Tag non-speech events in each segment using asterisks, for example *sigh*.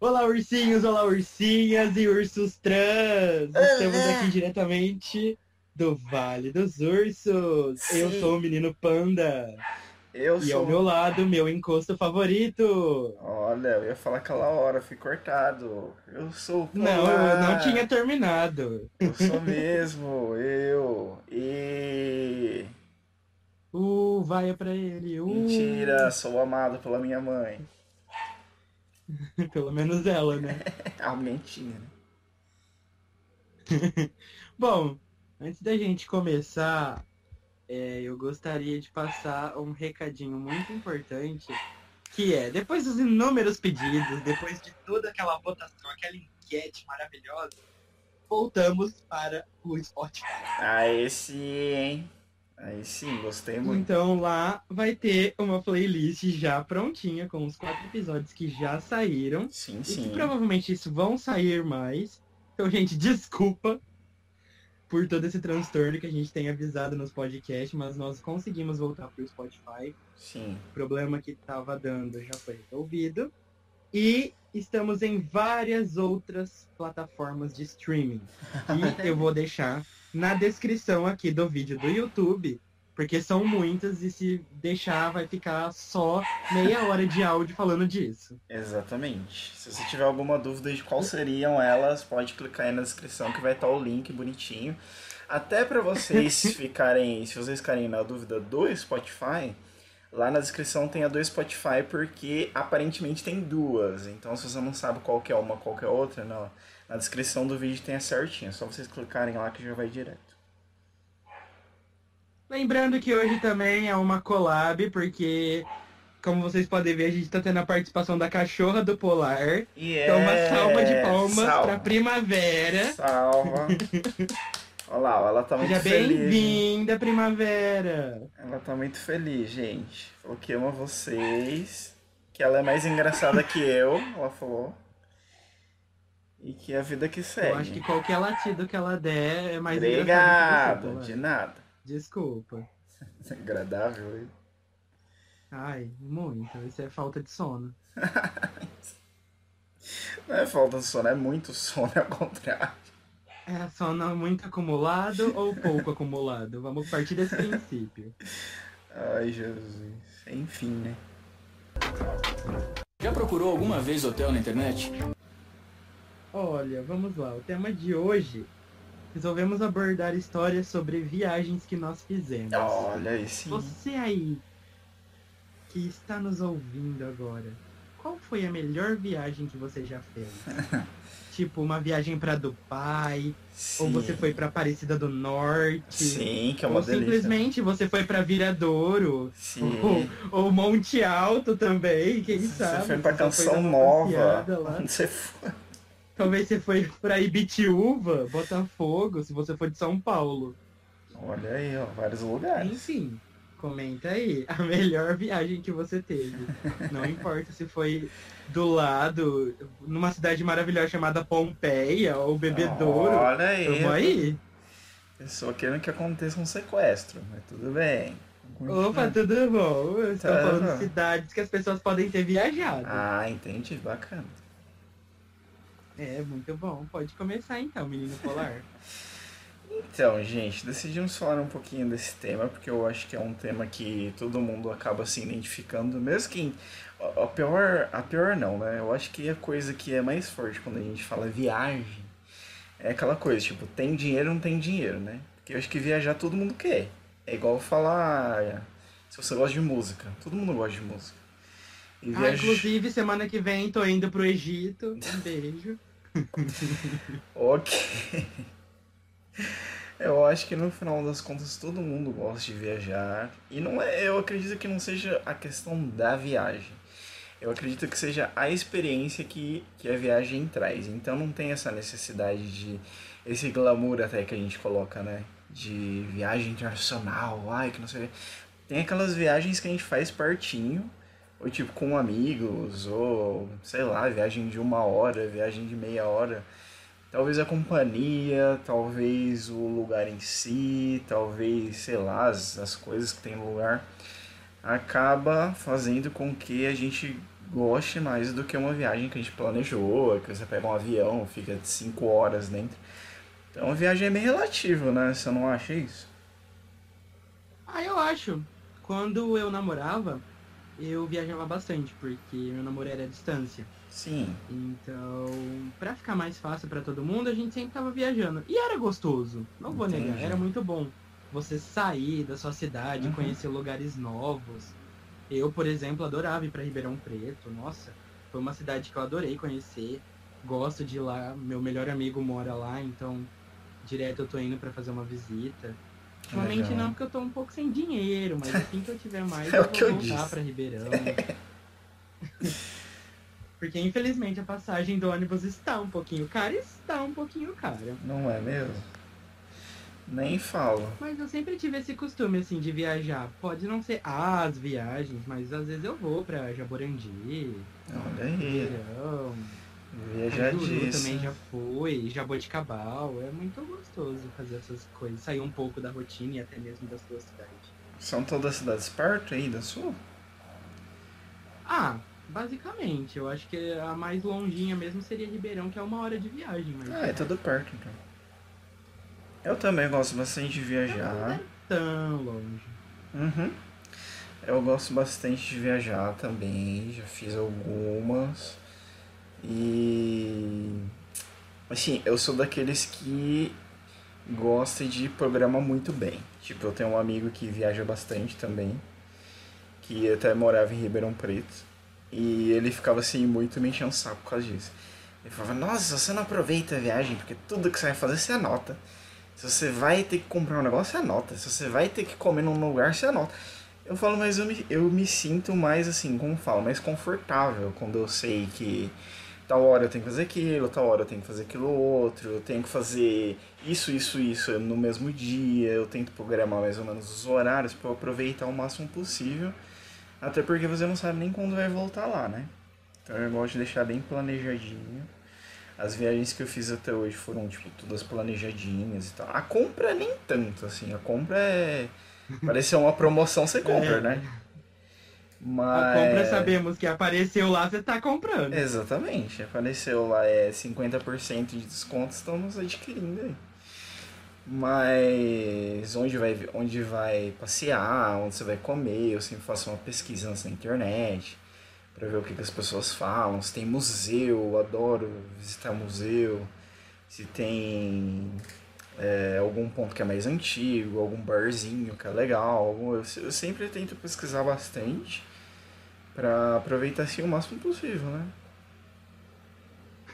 Olá, ursinhos, olá, ursinhas e ursos trans! Estamos aqui diretamente do Vale dos Ursos. Sim. Eu sou o menino Panda. Eu E sou. ao meu lado, meu encosto favorito. Olha, eu ia falar aquela hora, fui cortado. Eu sou o Não, Polar. eu não tinha terminado. Eu sou mesmo, eu. E. *laughs* Uh, vai pra ele. Uh. Mentira, sou amado pela minha mãe. *laughs* Pelo menos ela, né? *laughs* Aumentinha, né? *laughs* Bom, antes da gente começar, é, eu gostaria de passar um recadinho muito importante, que é, depois dos inúmeros pedidos, depois de toda aquela votação, aquela enquete maravilhosa, voltamos para o Spotify. Aí sim, hein? Aí sim, gostei muito. Então lá vai ter uma playlist já prontinha, com os quatro episódios que já saíram. Sim, E que sim. provavelmente isso vão sair mais. Então, gente, desculpa por todo esse transtorno que a gente tem avisado nos podcasts, mas nós conseguimos voltar pro Spotify. Sim. O problema que estava dando já foi resolvido. E estamos em várias outras plataformas de streaming. E eu vou deixar na descrição aqui do vídeo do YouTube, porque são muitas e se deixar vai ficar só meia hora de áudio falando disso. Exatamente. Se você tiver alguma dúvida de qual seriam elas, pode clicar aí na descrição que vai estar o link bonitinho. Até para vocês *laughs* ficarem, se vocês ficarem na dúvida do Spotify, lá na descrição tem a do Spotify porque aparentemente tem duas. Então se você não sabe qual que é uma, qual que é outra, não. Na descrição do vídeo tem a certinha, é só vocês clicarem lá que já vai direto. Lembrando que hoje também é uma collab, porque, como vocês podem ver, a gente tá tendo a participação da cachorra do Polar. E Então, uma salva de palmas salva. pra primavera. Salva. *laughs* Olha lá, ela tá muito Seja feliz. hein? bem-vinda, primavera. Ela tá muito feliz, gente. Falou que ama vocês. Que ela é mais engraçada que eu, ela falou. E que é a vida que segue. Eu acho que qualquer latido que ela der é mais engraçado Obrigado, você, de nada. Desculpa. *laughs* Agradável, hein? Ai, muito. Isso é falta de sono. *laughs* Não é falta de sono, é muito sono, é ao contrário. É sono muito acumulado ou pouco acumulado? Vamos partir desse princípio. Ai, Jesus. Enfim, né? Já procurou alguma vez hotel na internet? Olha, vamos lá. O tema de hoje resolvemos abordar histórias sobre viagens que nós fizemos. Olha sim. Você aí que está nos ouvindo agora, qual foi a melhor viagem que você já fez? *laughs* tipo, uma viagem para Dubai, ou Sim. você foi para Aparecida do Norte, Sim, que é uma ou delícia. simplesmente você foi para Viradouro, Sim. ou, ou Monte Alto também, quem Você sabe? foi pra Você só Canção dar uma Nova. Onde você foi? Talvez você foi pra Ibitiúva, Botafogo, se você for de São Paulo. Olha aí, ó, vários lugares. Enfim, comenta aí a *laughs* melhor viagem que você teve. Não importa se foi do lado, numa cidade maravilhosa chamada Pompeia ou Bebedouro. Olha aí. Tamo aí. Pessoa querendo que aconteça um sequestro, mas tudo bem. Opa, tudo bom? Eu estou Tá. falando de cidades que as pessoas podem ter viajado. Ah, entendi, bacana. É, muito bom. Pode começar então, menino polar. Então, gente, decidimos falar um pouquinho desse tema, porque eu acho que é um tema que todo mundo acaba se identificando, mesmo quem. A pior. A pior não, né? Eu acho que a coisa que é mais forte quando a gente fala viagem é aquela coisa, tipo, tem dinheiro ou não tem dinheiro, né? Porque eu acho que viajar todo mundo quer. É igual falar. Se você gosta de música, todo mundo gosta de música. Ah, viajar. inclusive, semana que vem tô indo pro Egito. Um beijo. *laughs* Ok. Eu acho que no final das contas todo mundo gosta de viajar. E não é, eu acredito que não seja a questão da viagem. Eu acredito que seja a experiência que, que a viagem traz. Então não tem essa necessidade de. Esse glamour até que a gente coloca, né? De viagem internacional, ai, que não sei. Tem aquelas viagens que a gente faz pertinho, ou tipo com amigos, ou sei lá, viagem de uma hora, viagem de meia hora. Talvez a companhia, talvez o lugar em si, talvez, sei lá, as, as coisas que tem no lugar, acaba fazendo com que a gente goste mais do que uma viagem que a gente planejou, que você pega um avião, fica 5 horas dentro. Então a viagem é bem relativa, né? Você não acha isso? Ah, eu acho. Quando eu namorava, eu viajava bastante, porque meu namoro era à distância. Sim. Então, pra ficar mais fácil pra todo mundo, a gente sempre tava viajando. E era gostoso, não vou Entendi. negar, era muito bom. Você sair da sua cidade, Uhum. conhecer lugares novos. Eu, por exemplo, adorava ir pra Ribeirão Preto. Nossa, foi uma cidade que eu adorei conhecer. Gosto de ir lá, meu melhor amigo mora lá, então direto eu tô indo pra fazer uma visita. Ultimamente Legal. não, porque eu tô um pouco sem dinheiro, mas assim que eu tiver *laughs* mais, É eu vou que eu voltar disse. pra Ribeirão. *laughs* Porque infelizmente a passagem do ônibus está um pouquinho cara, está um pouquinho cara. Não é mesmo? Nem falo. Mas eu sempre tive esse costume assim de viajar. Pode não ser as viagens, mas às vezes eu vou pra Jaborandi, Olha aí. Ribeirão, Juru Viajadice. também já fui, Jaboticabal. É muito gostoso fazer essas coisas, sair um pouco da rotina e até mesmo da sua cidade. São todas cidades perto aí da sua? Ah, basicamente, eu acho que a mais longinha mesmo seria Ribeirão, que é uma hora de viagem, mas Ah, é tudo perto então. Eu também gosto bastante de não viajar. é tão longe. Uhum. Eu gosto bastante de viajar também, já fiz algumas. E assim, eu sou daqueles que gosta de programa muito bem. Tipo, eu tenho um amigo que viaja bastante também, que até morava em Ribeirão Preto, e ele ficava assim muito me enchendo o saco por causa disso. Ele falava, nossa, você não aproveita a viagem, porque tudo que você vai fazer você anota. Se você vai ter que comprar um negócio, você anota. Se você vai ter que comer num lugar, você anota. Eu falo, mas eu me, eu me sinto mais assim, como falo, mais confortável quando eu sei que tal hora eu tenho que fazer aquilo, tal hora eu tenho que fazer aquilo outro, eu tenho que fazer isso, isso, isso no mesmo dia, eu tento programar mais ou menos os horários para eu aproveitar o máximo possível, até porque você não sabe nem quando vai voltar lá, né? Então eu gosto de deixar bem planejadinho. As viagens que eu fiz até hoje foram, tipo, todas planejadinhas e tal. A compra nem tanto, assim. A compra é. *laughs* Parece ser uma promoção, você compra, É. né? A Mas. compra sabemos que apareceu lá, você tá comprando. Exatamente. Apareceu lá, é 50% de desconto, estamos adquirindo aí. Mas onde vai, onde vai passear, onde você vai comer, eu sempre faço uma pesquisa na internet para ver o que, que as pessoas falam. Se tem museu, eu adoro visitar museu. Se tem é, algum ponto que é mais antigo, algum barzinho que é legal. algum- eu sempre tento pesquisar bastante para aproveitar assim o máximo possível, né?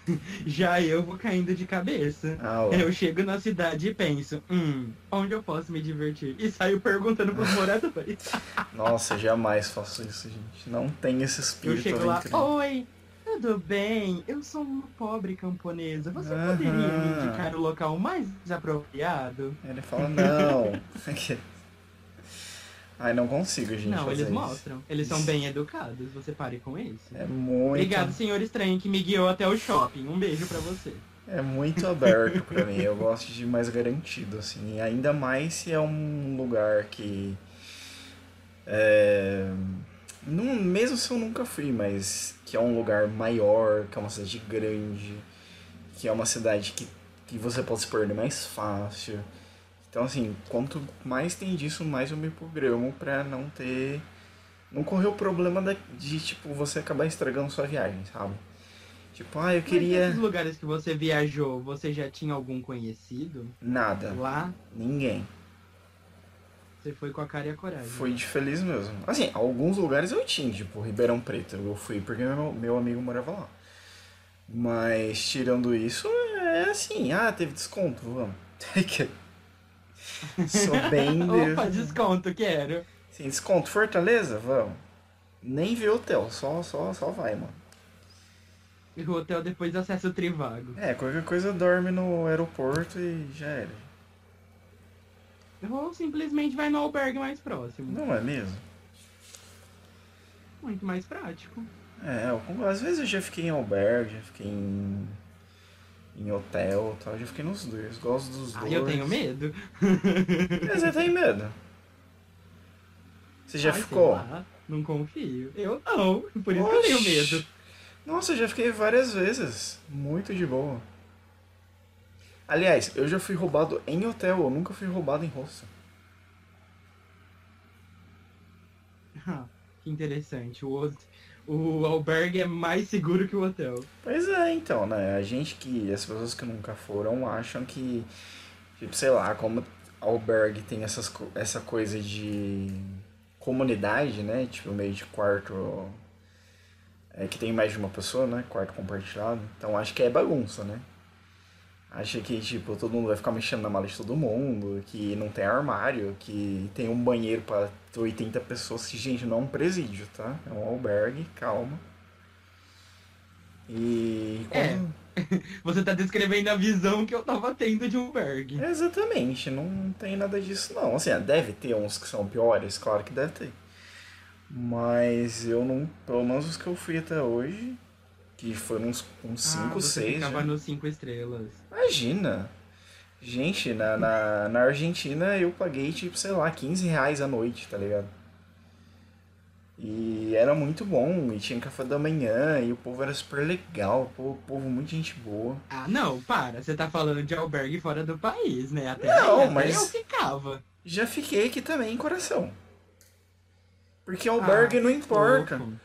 *laughs* Já eu vou caindo de cabeça. Ah. Eu chego na cidade e penso, hum, onde eu posso me divertir? E saio perguntando pros *laughs* moradores. Nossa, jamais faço isso, gente. Não tem esse Eu espírito chego lá, oi, tudo bem? Eu sou uma pobre camponesa. Você poderia me indicar o local mais apropriado? Ele fala, não. *laughs* Ai, não consigo, gente. Não, eles isso. mostram. Eles são Isso. bem educados, você pare com isso. É muito, Obrigado, senhor estranho, que me guiou até o shopping. Um beijo pra você. é muito aberto pra mim. Eu gosto de mais garantido, assim. E ainda mais se é um lugar que. É, não, mesmo se eu nunca fui, mas que é um lugar maior, que é uma cidade grande, que é uma cidade que, que você pode se perder mais fácil. Então, assim, quanto mais tem disso, mais eu me programo pra não ter. Não correr o problema da- de, tipo, você acabar estragando sua viagem, sabe? Tipo, ah, eu Mas queria. nesses lugares que você viajou, você já tinha algum conhecido? Nada. Lá, Ninguém. você foi com a cara e a coragem. Fui de feliz mesmo. Assim, alguns lugares eu tinha, tipo Ribeirão Preto. Eu fui porque meu, meu amigo morava lá. Mas tirando isso, é assim, ah, teve desconto, vamos. *laughs* Sou bem. *laughs* Opa, desconto, quero. Sim, desconto, Fortaleza, vamos. Nem vê hotel, só, só, só vai, mano. E o hotel depois acessa o Trivago. É, qualquer coisa dorme no aeroporto e já era. Ou simplesmente vai no albergue mais próximo. Não é mesmo? Muito mais prático. É, às vezes eu já fiquei em albergue, já fiquei em, em hotel e tal, já fiquei nos dois, gosto dos dois. Ai, eu tenho medo. Mas Você tem medo? Você já Ai, ficou? Não confio. Eu não. Por isso que eu tenho medo. Nossa, eu já fiquei várias vezes. Muito de boa. Aliás, eu já fui roubado em hotel, eu nunca fui roubado em hostel. Ah, que interessante. O, o albergue é mais seguro que o hotel. Pois é, então, né? A gente que. As pessoas que nunca foram acham que. Tipo, sei lá, como albergue tem essas, essa coisa de comunidade, né? Tipo, meio de quarto. É, que tem mais de uma pessoa, né? Quarto compartilhado. Então acho que é bagunça, né? Acha que, tipo, todo mundo vai ficar mexendo na mala de todo mundo, que não tem armário, que tem um banheiro para 80 pessoas. Gente, não é um presídio, tá? É um albergue, calma. E. É. *laughs* Você tá descrevendo a visão que eu tava tendo de um albergue. exatamente, não tem nada disso não. Assim, deve ter uns que são piores, claro que deve ter. Mas eu não. Pelo menos os que eu fui até hoje, que foram uns 5, uns 5, 6. Ah, ficava nos 5 estrelas. Imagina! Gente, na, na, na Argentina eu paguei, tipo, sei lá, 15 reais a noite, tá ligado? E era muito bom, e tinha café da manhã, e o povo era super legal, o povo, muito gente boa. Ah, não, para, você tá falando de albergue fora do país, né? Até não, aí, mas eu ficava. Já fiquei aqui também em coração. Porque albergue ah, não importa. Fofo.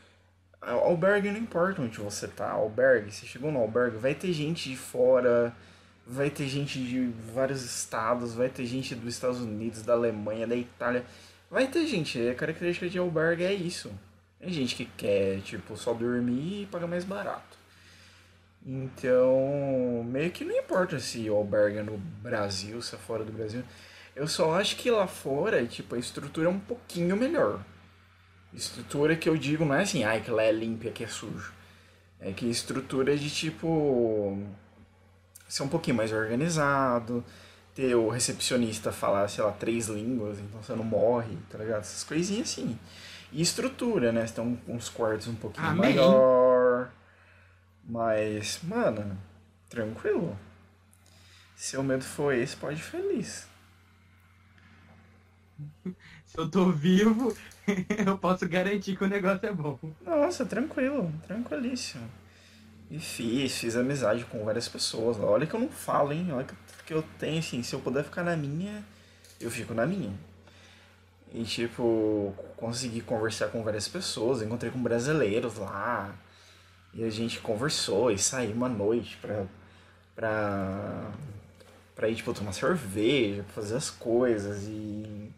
Albergue não importa onde você tá. Albergue, você chegou no albergue, vai ter gente de fora, vai ter gente de vários estados, vai ter gente dos Estados Unidos, da Alemanha, da Itália. Vai ter gente, a característica de albergue é isso. Tem gente que quer, tipo, só dormir e pagar mais barato. Então, meio que não importa se o albergue é no Brasil, se é fora do Brasil. Eu só acho que lá fora, tipo, a estrutura é um pouquinho melhor. Estrutura que eu digo não é assim, ai, que lá é limpo e aqui é sujo. É que estrutura de tipo. ser um pouquinho mais organizado, ter o recepcionista falar, sei lá, três línguas, então você não morre, tá ligado? Essas coisinhas assim. E estrutura, né? Você tem uns quartos um pouquinho Amém. maior. Mas, mano, tranquilo. Se o medo for esse, pode ir feliz. *laughs* Se eu tô vivo, *laughs* eu posso garantir que o negócio é bom. Nossa, tranquilo, tranquilíssimo. E fiz, fiz amizade com várias pessoas. Olha que eu não falo, hein? Olha que eu tenho, assim, se eu puder ficar na minha, eu fico na minha. E, tipo, consegui conversar com várias pessoas, encontrei com brasileiros lá. E a gente conversou e saí uma noite pra, pra, pra ir, tipo, tomar cerveja, pra fazer as coisas. E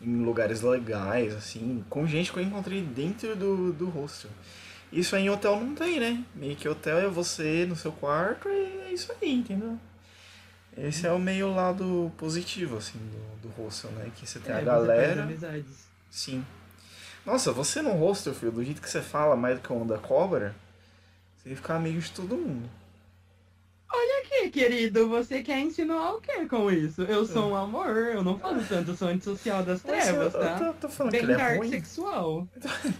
em lugares legais, assim, com gente que eu encontrei dentro do, do hostel. Isso aí em hotel não tem, né? Meio que hotel é você no seu quarto e é isso aí, entendeu? Esse é o meio lado positivo, assim, do, do hostel, né? Que você tem é, a galera. amizades. Sim. Nossa, você no hostel, filho, do jeito que você fala mais do que o da cobra, você ia ficar amigo de todo mundo. Querido, você quer insinuar o que com isso? Eu sou um amor, eu não falo tanto, eu sou antissocial das trevas, tá? Eu tô, tô falando Bem que ele é ruim. sexual. *laughs*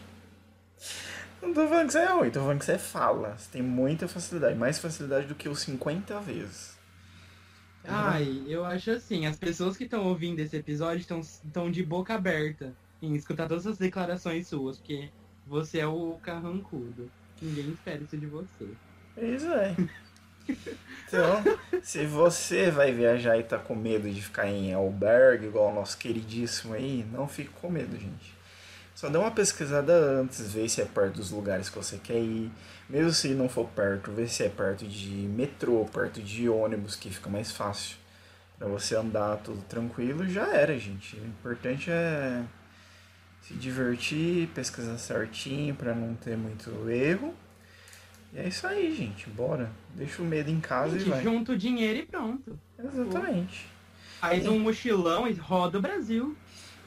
Não tô falando que você é ruim, tô falando que você fala. Você tem muita facilidade, mais facilidade do que os 50 vezes. Ai, eu acho assim, as pessoas que estão ouvindo esse episódio estão de boca aberta em escutar todas as declarações suas, porque você é o carrancudo. Ninguém espera isso de você. Isso é. *laughs* Então, se você vai viajar e tá com medo de ficar em albergue, igual o nosso queridíssimo aí, não fique com medo, gente. Só dá uma pesquisada antes, vê se é perto dos lugares que você quer ir. Mesmo se não for perto, vê se é perto de metrô, perto de ônibus, que fica mais fácil. Pra você andar tudo tranquilo, já era, gente. O importante é se divertir, pesquisar certinho para não ter muito erro. E é isso aí, gente. Bora. Deixa o medo em casa gente, e vai. Junta o dinheiro e pronto. Exatamente. Faz e... um mochilão e roda o Brasil.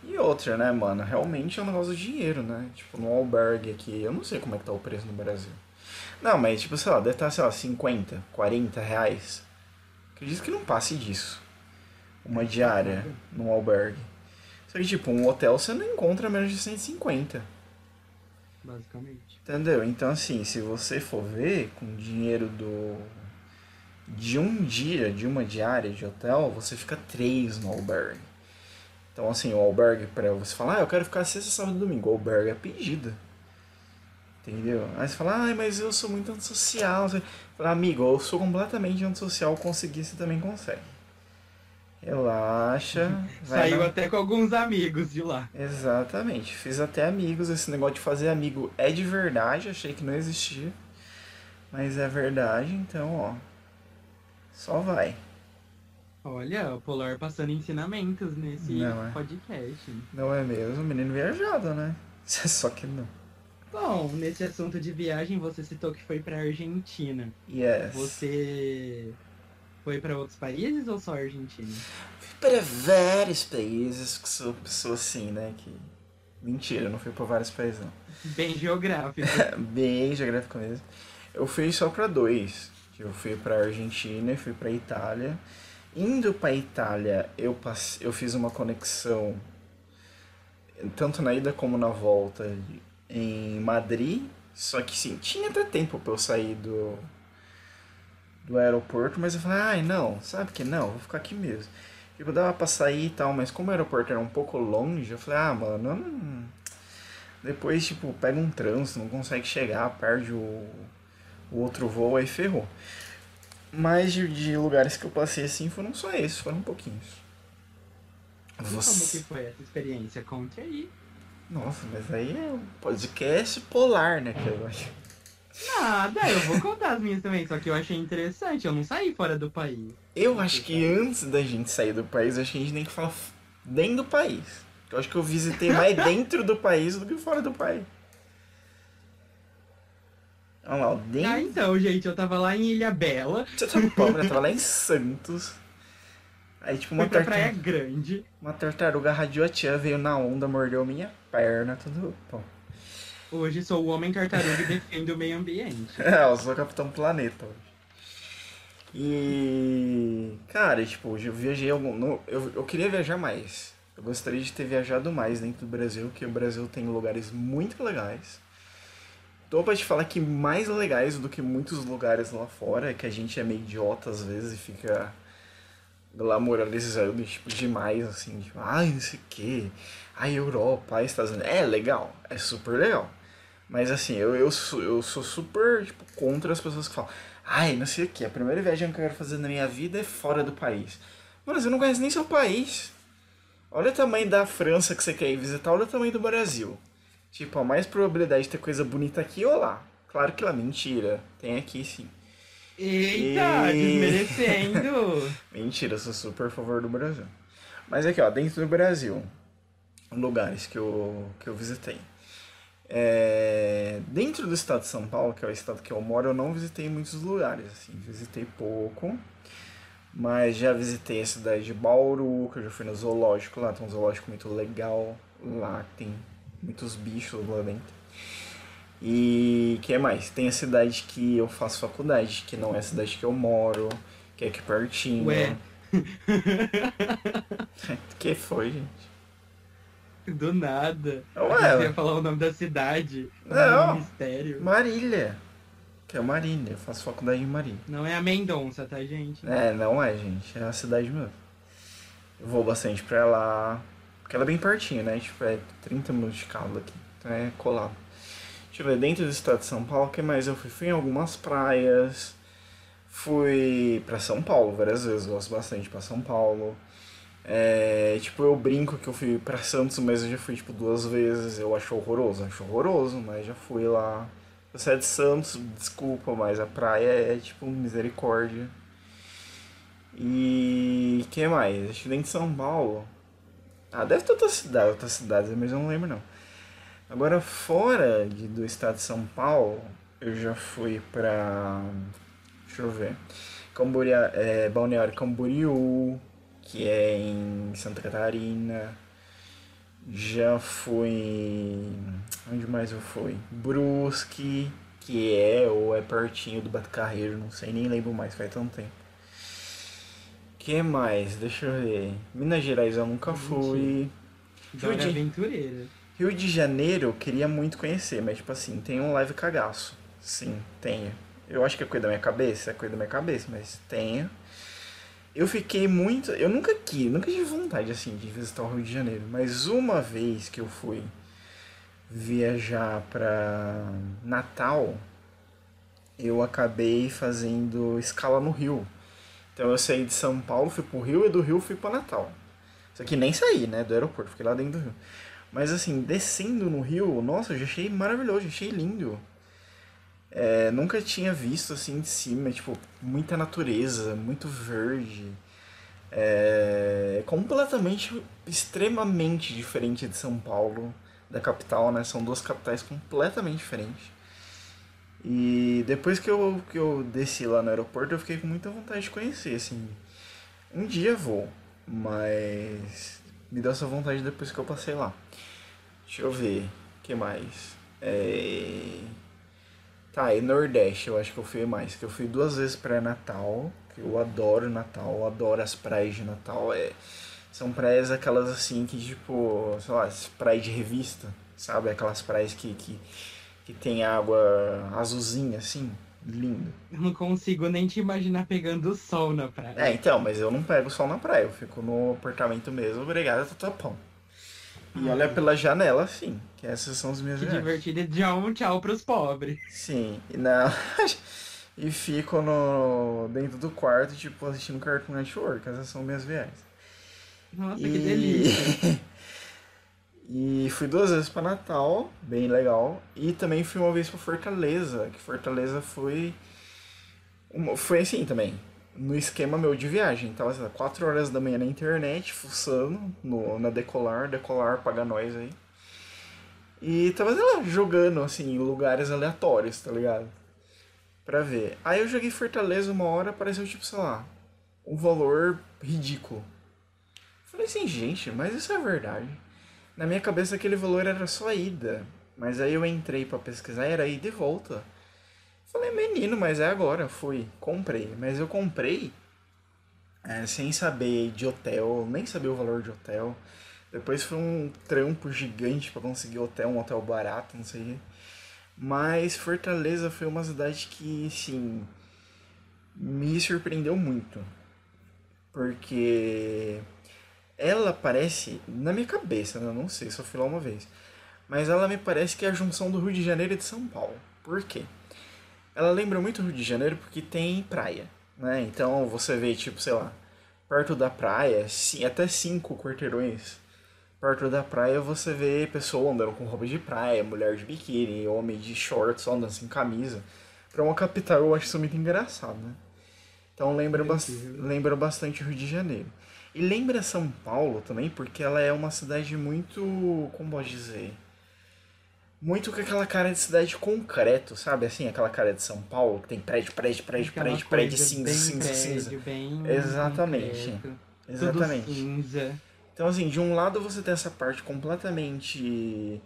E outra, né, mano? Realmente é um negócio de dinheiro, né? Tipo, no albergue aqui, eu não sei como é que tá o preço no Brasil. Não, mas tipo, sei lá, deve estar, tá, sei lá, 50, 40 reais. Acredito que não passe disso. Uma diária num albergue. Só que, tipo, um hotel você não encontra menos de 150. Basicamente. Entendeu? Então, assim, se você for ver com dinheiro do. De um dia, de uma diária de hotel, você fica três no albergue. Então, assim, o albergue, pra você falar, ah, eu quero ficar sexta, sábado e domingo. O albergue é pedida. Entendeu? Aí você fala, ai, mas eu sou muito antissocial. Você fala, amigo, eu sou completamente antissocial, conseguir, você também consegue. Relaxa. Saiu até com alguns amigos de lá. Exatamente. Fiz até amigos. Esse negócio de fazer amigo é de verdade. Achei que não existia. Mas é verdade, então, ó. Só vai. Olha, o Polar passando ensinamentos nesse não é. podcast. Não é mesmo? Menino viajado, né? *laughs* Só que não. Bom, nesse assunto de viagem, você citou que foi pra Argentina. Yes. Você foi para outros países ou só Argentina? Fui para vários países, que sou pessoa assim, né? Que... Mentira, não fui para vários países, não. *laughs* Bem geográfico. *laughs* Bem geográfico mesmo. Eu fui só para dois. Eu fui para Argentina e fui para Itália. Indo para Itália, eu, passe... eu fiz uma conexão, tanto na ida como na volta, em Madrid. Só que sim, tinha até tempo para eu sair do, do aeroporto, mas eu falei, ai não, sabe que não, vou ficar aqui mesmo. Tipo, dava pra sair e tal, mas como o aeroporto era um pouco longe, eu falei, ah, mano, não... depois, tipo, pega um trânsito, não consegue chegar, perde o, o outro voo, aí ferrou. Mas de, de, lugares que eu passei assim foram só esses, foram pouquinhos. Você... Como que foi essa experiência? Conte aí. Nossa, mas aí é um podcast polar, né, que eu acho. Nada, eu vou contar as minhas também, só que eu achei interessante, eu não saí fora do país. Eu acho que antes da gente sair do país, acho que a gente tem que falar dentro do país. Eu acho que eu visitei mais *laughs* dentro do país do que fora do país. Olha lá, dentro... Ah, então, gente, eu tava lá em Ilha Bela. Você tá pobre, eu tava lá em *laughs* Santos. Aí, tipo, uma tartaruga. praia grande. Uma tartaruga radioativa veio na onda, mordeu minha perna, tudo. Pô. Hoje sou o homem tartaruga *laughs* e defendo o meio ambiente. É, eu sou o Capitão Planeta hoje. E. Cara, tipo, eu viajei algum. No, eu, eu queria viajar mais. Eu gostaria de ter viajado mais dentro do Brasil, porque o Brasil tem lugares muito legais. Tô pra te falar que mais legais do que muitos lugares lá fora, que a gente é meio idiota às vezes e fica glamoralizando, tipo, demais, assim, tipo, ai, não sei o que, ai, Europa, ai, Estados Unidos. É legal, é super legal. Mas assim, eu, eu, sou, eu sou super tipo, contra as pessoas que falam, ai, não sei o que, a primeira viagem que eu quero fazer na minha vida é fora do país. Mano, você não conhece nem seu país. Olha o tamanho da França que você quer ir visitar, olha o tamanho do Brasil. Tipo, a mais probabilidade de ter coisa bonita aqui ou lá. Claro que lá, mentira. Tem aqui sim. Eita, e... desmerecendo! *laughs* mentira, eu sou super a favor do Brasil. Mas aqui, ó, dentro do Brasil, lugares que eu, que eu visitei. É, dentro do estado de São Paulo, que é o estado que eu moro, eu não visitei muitos lugares, assim, visitei pouco, mas já visitei a cidade de Bauru, que eu já fui no zoológico lá, tem um zoológico muito legal lá, tem muitos bichos lá dentro. E que é mais? Tem a cidade que eu faço faculdade, que não é a cidade que eu moro, que é aqui pertinho. Ué. *laughs* que foi, gente? Do nada. Ué. Você ia falar o nome da cidade. Não. mistério. Marília. Que é Marília. Eu faço faculdade em Marília. Não é a Mendonça, tá, gente? É, não é, gente. É a cidade mesmo. Eu vou bastante pra lá. Porque ela é bem pertinho, né? Tipo, é 30 minutos de carro daqui. Então é colado. Deixa eu ver, dentro do estado de São Paulo, o que mais eu fui? Fui em algumas praias. Fui pra São Paulo várias vezes. Gosto bastante pra São Paulo. É, tipo, eu brinco que eu fui pra Santos, mas eu já fui, tipo, duas vezes. Eu acho horroroso, acho horroroso, mas já fui lá. Você é de Santos, desculpa, mas a praia é, tipo, misericórdia. E... que mais? Acho que dentro de São Paulo... Ah, deve ter outra cidade, outras cidades, mas eu não lembro, não. Agora, fora de, do estado de São Paulo, eu já fui pra... Deixa eu ver. Camboriú, é, Balneário Camboriú, que é em Santa Catarina. Já fui. Onde mais eu fui? Brusque, que é ou é pertinho do Bato Carreiro, não sei, nem lembro mais, faz tanto tempo. que mais? Deixa eu ver. Minas Gerais eu nunca fui. Rio de... Aventureira. Rio de Janeiro eu queria muito conhecer, mas tipo assim, tem um live cagaço. Sim, tenho. Eu acho que é coisa da minha cabeça, é coisa da minha cabeça, mas tenho. Eu fiquei muito. Eu nunca quis, nunca tive vontade assim de visitar o Rio de Janeiro, mas uma vez que eu fui viajar para Natal, eu acabei fazendo escala no Rio. Então eu saí de São Paulo, fui pro Rio e do Rio fui para Natal. Só que nem saí, né, do aeroporto, fiquei lá dentro do Rio. Mas assim, descendo no Rio, nossa, eu já achei maravilhoso, já achei lindo. É, nunca tinha visto assim de cima, tipo, muita natureza, muito verde. É completamente, extremamente diferente de São Paulo, da capital, né? São duas capitais completamente diferentes. E depois que eu, que eu desci lá no aeroporto, eu fiquei com muita vontade de conhecer, assim. Um dia vou, mas me deu essa vontade depois que eu passei lá. Deixa eu ver, o que mais? É... Tá, e Nordeste eu acho que eu fui mais, que eu fui duas vezes para Natal, que eu adoro Natal, eu adoro as praias de Natal, é... São praias aquelas assim que tipo, sei lá, praias de revista, sabe? Aquelas praias que, que, que tem água azulzinha assim, lindo. Eu não consigo nem te imaginar pegando sol na praia. É, então, mas eu não pego sol na praia, eu fico no apartamento mesmo, obrigado, Tatapão. E olha pela janela, sim, que essas são as minhas Que viagens. divertido. Tchau, um tchau pros pobres. Sim, e não. *laughs* e fico no dentro do quarto, tipo, assistindo Cartoon Network. Essas são minhas viagens. Nossa, e... que delícia. *laughs* e fui duas vezes para Natal, bem legal. E também fui uma vez para Fortaleza, que Fortaleza foi. Uma... Foi assim também. No esquema meu de viagem. Tava, lá, 4 horas da manhã na internet, fuçando no, na Decolar. Decolar paga nós aí. E tava, lá, jogando, assim, em lugares aleatórios, tá ligado? Pra ver. Aí eu joguei Fortaleza uma hora, apareceu, tipo, sei lá, um valor ridículo. Falei assim, gente, mas isso é verdade. Na minha cabeça aquele valor era só ida. Mas aí eu entrei pra pesquisar, era ida e volta. Falei, menino, mas é agora. Fui, comprei. Mas eu comprei é, sem saber de hotel, nem saber o valor de hotel. Depois foi um trampo gigante para conseguir hotel, um hotel barato, não sei. Mas Fortaleza foi uma cidade que, sim, me surpreendeu muito. Porque ela parece, na minha cabeça, né? não sei, só fui lá uma vez. Mas ela me parece que é a junção do Rio de Janeiro e de São Paulo. Por quê? Ela lembra muito o Rio de Janeiro porque tem praia, né? Então você vê, tipo, sei lá, perto da praia, sim, até cinco quarteirões perto da praia você vê pessoa andando com roupa de praia, mulher de biquíni, homem de shorts, andando sem camisa. Pra uma capital eu acho isso muito engraçado, né? Então lembra, bas lembra bastante o Rio de Janeiro. E lembra São Paulo também, porque ela é uma cidade muito. como pode dizer? Muito com aquela cara de cidade de concreto, sabe? Assim, aquela cara de São Paulo, que tem prédio, prédio, prédio, Aquela prédio, prédio, cinza, bem cinza, prédio, cinza. Bem Exatamente. concreto, Exatamente. Cinza. Então, assim, de um lado você tem essa parte completamente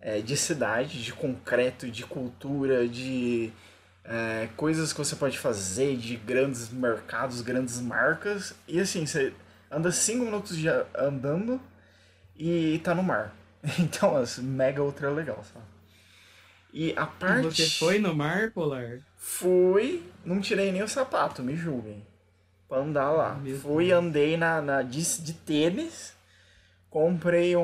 é, de cidade, de concreto, de cultura, de é, coisas que você pode fazer, de grandes mercados, grandes marcas. E assim, você anda cinco minutos de andando e tá no mar. *laughs* Então, assim, mega ultra legal, sabe? E a parte. Você foi no mar, Polar? Fui, não tirei nem o sapato, me julguem. Pra andar lá. Meu Fui, Deus. andei na, na de, de tênis, comprei um,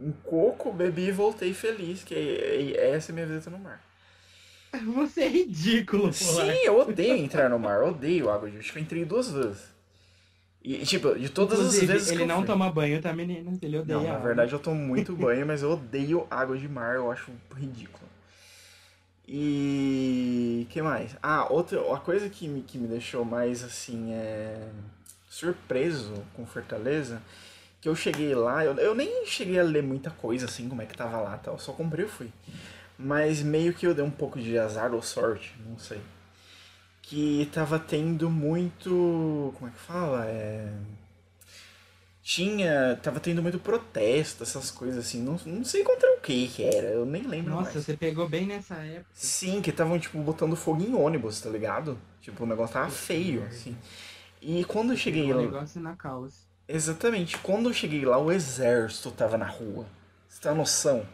um coco, bebi e voltei feliz, que é- essa é a minha visita no mar. *laughs* Você é ridículo, Polar. Sim, eu odeio entrar no mar, odeio água de Acho que eu entrei duas vezes. E, tipo, de todas Inclusive, as vezes ele não fui. toma banho, tá, meninas? Ele odeia Não, na verdade eu tomo muito *laughs* banho, mas eu odeio água de mar, eu acho ridículo. E que mais? Ah, outra a coisa que me, que me deixou mais assim é surpreso com Fortaleza, que eu cheguei lá, eu, eu nem cheguei a ler muita coisa assim, como é que tava lá, tal, só comprei e fui. Mas meio que eu dei um pouco de azar ou sorte, não sei. Que tava tendo muito, como é que fala? É tinha. Tava tendo muito protesto, essas coisas assim. Não, não sei contra o que que era, eu nem lembro Nossa, mais. você pegou bem nessa época. Sim, que estavam, tipo, botando fogo em ônibus, tá ligado? Tipo, o negócio tava feio, assim. E quando eu cheguei Pegou o lá. negócio na calça. Exatamente, quando eu cheguei lá, o exército tava na rua. Você tem uma noção?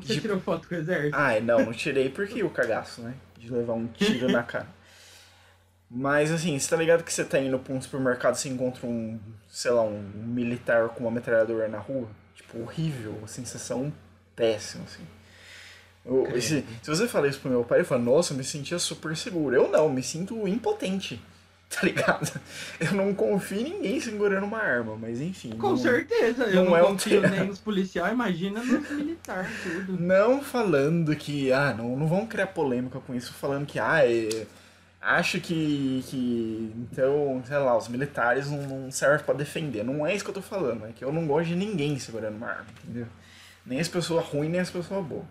Você De- tirou foto com o exército? Ai, não, não tirei porque o cagaço, né? De levar um tiro na cara. Mas assim, você tá ligado que você tá indo pra um supermercado e você encontra um, sei lá, um militar com uma metralhadora na rua? Tipo, horrível, sensação péssima, assim. Eu, esse, se você falar isso pro meu pai, ele fala, nossa, eu me sentia super seguro. Eu não, me sinto impotente. *laughs* Tá ligado? Eu não confio em ninguém segurando uma arma, mas enfim. Com não, certeza, eu não não, é um confio te- nem nos policiais, imagina nos militares, tudo. Não falando que, ah, não, não vão criar polêmica com isso, falando que, ah, é, acho que, que, então, sei lá, os militares não, não servem pra defender. Não é isso que eu tô falando, é que eu não gosto de ninguém segurando uma arma, entendeu? Nem as pessoas ruins, nem as pessoas boas.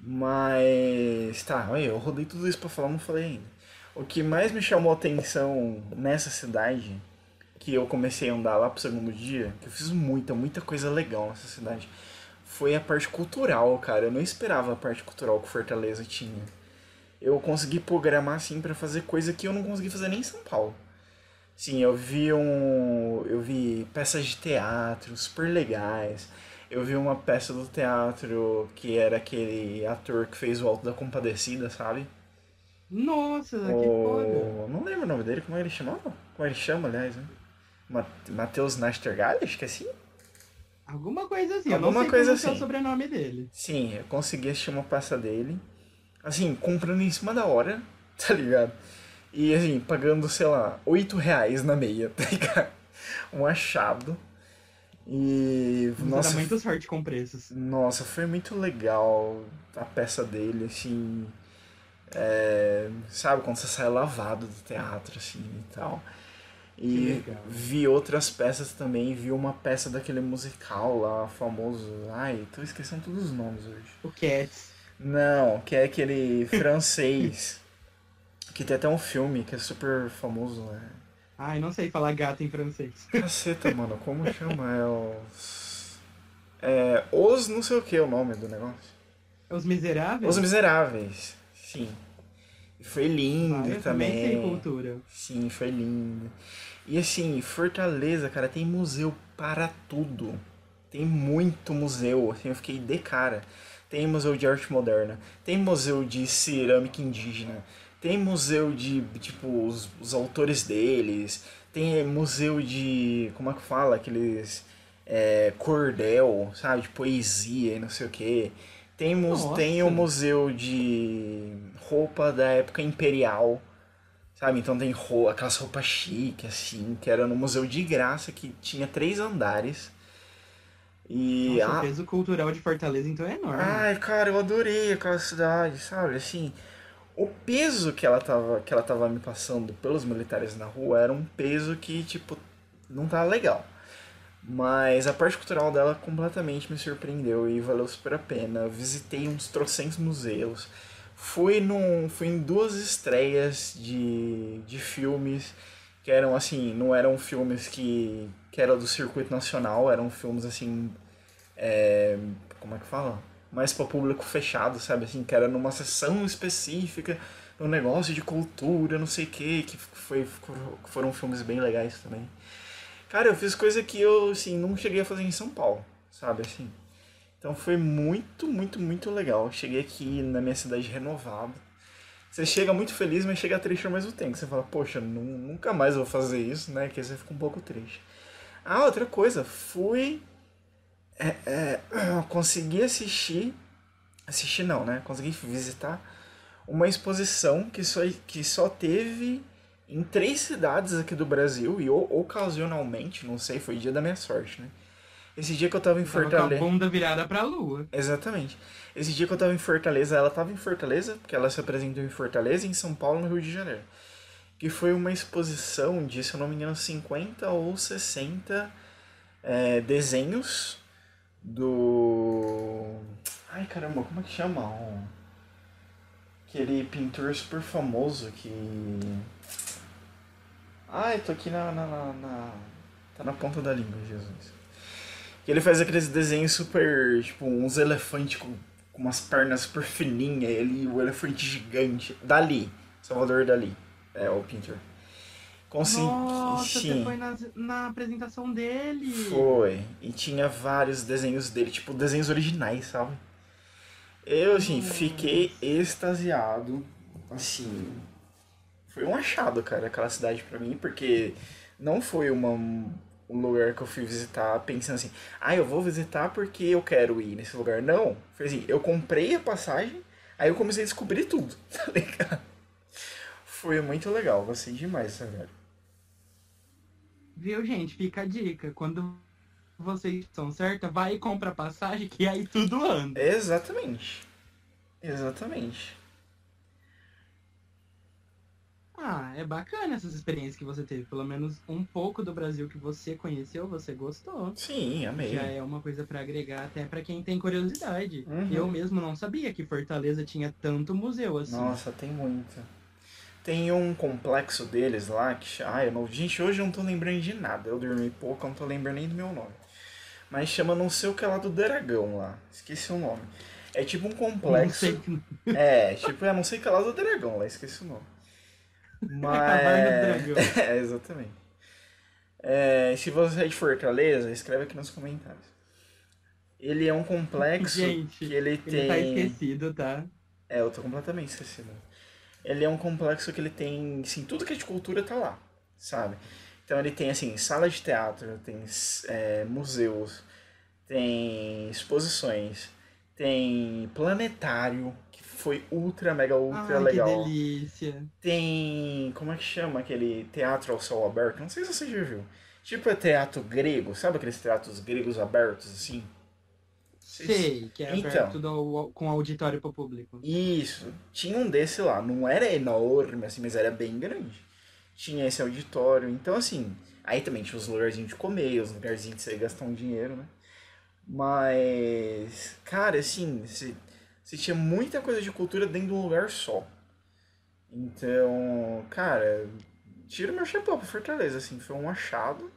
Mas, tá, olha, eu rodei tudo isso pra falar, não falei ainda. O que mais me chamou atenção nessa cidade, que eu comecei a andar lá pro segundo dia, que eu fiz muita, muita coisa legal nessa cidade, foi a parte cultural, cara. Eu não esperava a parte cultural que Fortaleza tinha. Eu consegui programar assim pra fazer coisa que eu não consegui fazer nem em São Paulo. Sim, eu vi um, eu vi peças de teatro super legais. Eu vi uma peça do teatro que era aquele ator que fez o Alto da Compadecida, sabe? Nossa, que foda. O... Não lembro o nome dele, como ele chamava? Como ele chama, aliás, né? Ma- Matheus que é assim? Alguma coisa assim, eu Alguma não sei coisa é o assim. sobrenome dele. Sim, eu consegui assistir uma peça dele. Assim, comprando em cima da hora, *laughs* tá ligado? E assim, pagando, sei lá, 8 reais na meia, *laughs* tá ligado? Um achado. E. Você Nossa, dá muito sorte com preços. nossa, foi muito legal a peça dele, assim. é, sabe, quando você sai lavado do teatro, assim e tal. E vi outras peças também, vi uma peça daquele musical lá, famoso. Ai, tô esquecendo todos os nomes hoje. O Cats. Não, que é aquele francês. que tem até um filme que é super famoso, né? Ai, não sei falar gato em francês. *laughs* Caceta, mano, como chama? É os. É. Os não sei o que é o nome do negócio. Os Miseráveis? Os Miseráveis. Sim. Foi lindo Ah, também também. cultura. Sim, foi lindo. E assim, Fortaleza, cara, tem museu para tudo. Tem muito museu, assim, eu fiquei de cara. Tem museu de arte moderna, tem museu de cerâmica indígena, tem museu de, tipo, os, os autores deles, tem museu de, como é que fala, aqueles é, cordel, sabe, de poesia e não sei o que. Tem, Nossa. tem o museu de roupa da época imperial, Sabe? Então tem ro- aquelas roupas chiques, assim, que era no museu de graça, que tinha três andares. E. Nossa, o ah, peso cultural de Fortaleza, então, é enorme. ai, cara, eu adorei aquela cidade, sabe? Assim, o peso que ela tava, que ela tava me passando pelos militares na rua era um peso que, tipo, não tava legal. Mas a parte cultural dela completamente me surpreendeu e valeu super a pena. Visitei uns trocentos museus. Fui, num, fui em duas estreias de, de filmes que eram assim, não eram filmes que, que eram do circuito nacional, eram filmes assim, é, como é que fala? Mais para público fechado, sabe? Assim, que era numa sessão específica, num negócio de cultura, não sei o que, que foi, foram filmes bem legais também. Cara, eu fiz coisa que eu, assim, não cheguei a fazer em São Paulo, sabe, assim. Então foi muito, muito, muito legal. Cheguei aqui na minha cidade renovado. Você chega muito feliz, mas chega triste ao mesmo tempo. Você fala, poxa, nu- nunca mais vou fazer isso, né? Que aí você fica um pouco triste. Ah, outra coisa, fui. É, é, *clears throat* consegui assistir. Assistir não, né? Consegui visitar uma exposição que só, que só teve em três cidades aqui do Brasil e ocasionalmente, não sei, foi dia da minha sorte, né? Esse dia que eu tava em Tava com a Fortaleza. bunda virada pra lua. Exatamente. Esse dia que eu tava em Fortaleza, ela tava em Fortaleza, porque ela se apresentou em Fortaleza, em São Paulo, no Rio de Janeiro. Que foi uma exposição de, se eu não me engano, 50 ou 60 é, desenhos do. Ai caramba, como é que chama? Um- Aquele pintor super famoso que. Ai, tô aqui na, na, na, na- Tá na ponta da língua, Jesus. Que ele faz aqueles desenhos super. Tipo, uns elefantes com, com umas pernas super fininhas, ele o elefante gigante. Dali. Salvador Dali. É o pintor. Consegui. Nossa, sim, você foi na, na apresentação dele. foi. E tinha vários desenhos dele, tipo, desenhos originais, sabe? Eu, assim, fiquei extasiado. Assim. foi um achado, cara, aquela cidade pra mim, porque não foi uma, um lugar que eu fui visitar pensando assim, ah, eu vou visitar porque eu quero ir nesse lugar. Não, foi assim, eu comprei a passagem, aí eu comecei a descobrir tudo, *laughs* tá ligado? Foi muito legal, gostei demais dessa viagem. Viu, gente? Fica a dica. Quando vocês estão certa, vai e compra passagem que aí tudo anda. Exatamente. Exatamente. Ah, é bacana essas experiências que você teve. Pelo menos um pouco do Brasil que você conheceu, você gostou. Sim, amei. Já é uma coisa para agregar até para quem tem curiosidade. Uhum. Eu mesmo não sabia que Fortaleza tinha tanto museu assim. Nossa, tem muito. Tem um complexo deles lá que. Ai, eu. Gente, hoje eu não tô lembrando de nada. Eu dormi pouco, eu não tô lembrando nem do meu nome. Mas chama não sei o que lá do Dragão lá. Esqueci o nome. É tipo um complexo. É, tipo, é não sei o que lá do Dragão lá, esqueci o nome. *laughs* Caverna do Mas. Dragão. *laughs* é, exatamente. É, se você é de Fortaleza, escreve aqui nos comentários. Ele é um complexo Gente, que ele Ele tem. tá esquecido, tá? É, eu tô completamente esquecido. Ele é um complexo que ele tem, assim, tudo que é de cultura tá lá, sabe? Então ele tem, assim, sala de teatro, tem é, museus, tem exposições, tem planetário, que foi ultra, mega, ultra Ai, legal. que delícia. Tem, como é que chama aquele teatro ao céu aberto? Não sei se você já viu. Tipo é teatro grego, sabe aqueles teatros gregos abertos, assim? Sei, que é Então. aberto do- com auditório pro público. Isso, tinha um desse lá. Não era enorme, assim, mas era bem grande. Tinha esse auditório. Então, assim, aí também tinha os lugarzinhos de comer, os lugarzinhos de você gastar um dinheiro, né? Mas, cara, assim, você, você tinha muita coisa de cultura dentro de um lugar só. Então, cara, tiro meu chapéu pra Fortaleza, assim, foi um achado.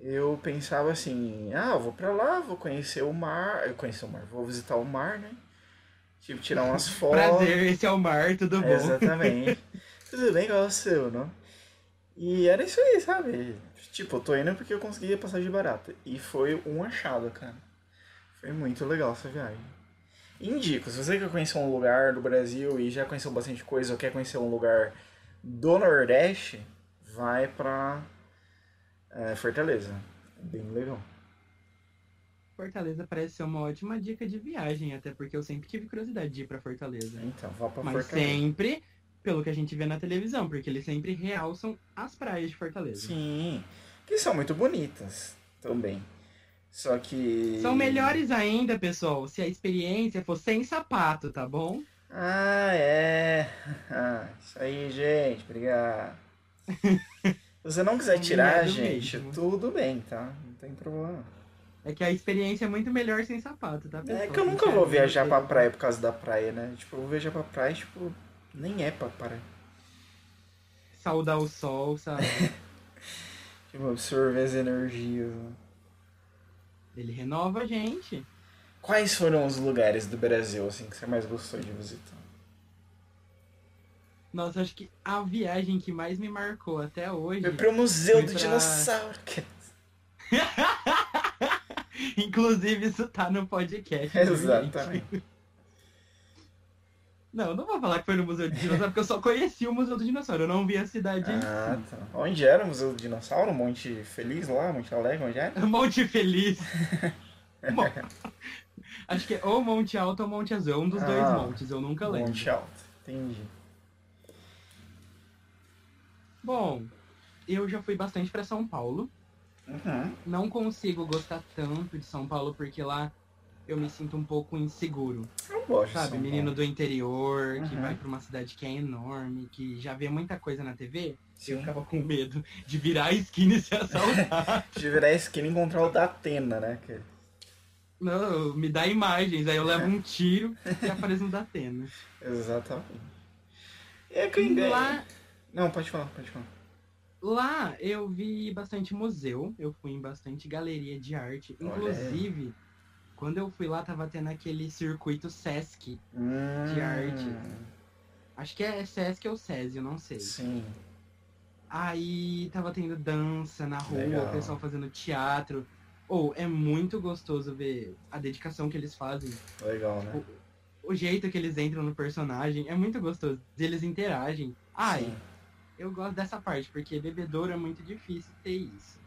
Eu pensava assim, ah, eu vou pra lá, vou conhecer o mar, eu conhecer o mar, vou visitar o mar, né? Tipo, tirar umas *laughs* fotos. Prazer, esse é o Mar, tudo bom? Exatamente. *laughs* Tudo bem com o seu, não? E era isso aí, sabe? Tipo, eu tô indo porque eu consegui passagem barata. E foi um achado, cara. Foi muito legal essa viagem. Indico, se você quer conhecer um lugar do Brasil e já conheceu bastante coisa ou quer conhecer um lugar do Nordeste, vai pra é, Fortaleza. Bem legal. Fortaleza parece ser uma ótima dica de viagem, até porque eu sempre tive curiosidade de ir pra Fortaleza. Então, vá pra Mas Fortaleza. sempre pelo que a gente vê na televisão, porque eles sempre realçam as praias de Fortaleza. Sim, que são muito bonitas também. Só que. São melhores ainda, pessoal, se a experiência for sem sapato, tá bom? Ah, é. Ah, isso aí, gente. Obrigado. *laughs* Se você não quiser tirar, Obrigado gente, mesmo. tudo bem, tá? Não tem problema. É que a experiência é muito melhor sem sapato, tá, pessoal? É que eu nunca vou viajar pra praia por causa da praia, né? Tipo, eu vou viajar pra praia, tipo, nem é pra praia. Saudar o sol, sabe? *laughs* Tipo, absorver as energias. né? Ele renova a gente. Quais foram os lugares do Brasil, assim, que você mais gostou de visitar? Nossa, acho que a viagem que mais me marcou até hoje. Foi pro Museu do pra- Dinossauro. *laughs* Inclusive, isso tá no podcast. gente? Exatamente. Não, não vou falar que foi no Museu do Dinossauro, porque eu só conheci o Museu do Dinossauro. Eu não vi a cidade em Ah, tá. Onde era o Museu do Dinossauro? Monte Feliz lá? Monte Alegre? Onde era? *laughs* Monte Feliz. *laughs* Bom, acho que é ou Monte Alto ou Monte Azul. É um dos dois Ah, montes, eu nunca lembro. Monte Alto. Entendi. Bom, eu já fui bastante pra São Paulo. Uhum. Não consigo gostar tanto de São Paulo porque lá eu me sinto um pouco inseguro. Eu gosto Sabe, menino do interior, que Uhum. vai pra uma cidade que é enorme, que já vê muita coisa na TV. Sim. Eu ficava com medo de virar a esquina e ser assaltado. *laughs* De virar a esquina e encontrar o da Atena, né? Que... Não, me dá imagens, aí eu levo um tiro e *laughs* apareço no Datena. Exatamente. É que eu lá, Não, pode falar, pode falar. lá eu vi bastante museu, eu fui em bastante galeria de arte. Olha. Inclusive, quando eu fui lá, tava tendo aquele circuito Sesc. Hum, arte. Acho que é Sesc ou SESI, eu não sei. Sim. Aí tava tendo dança na rua, Legal. o pessoal fazendo teatro. Ou é muito gostoso ver a dedicação que eles fazem, Legal, né? o jeito que eles entram no personagem, é muito gostoso. Eles interagem. Ai, Sim. Eu gosto dessa parte, porque bebedouro é muito difícil ter isso.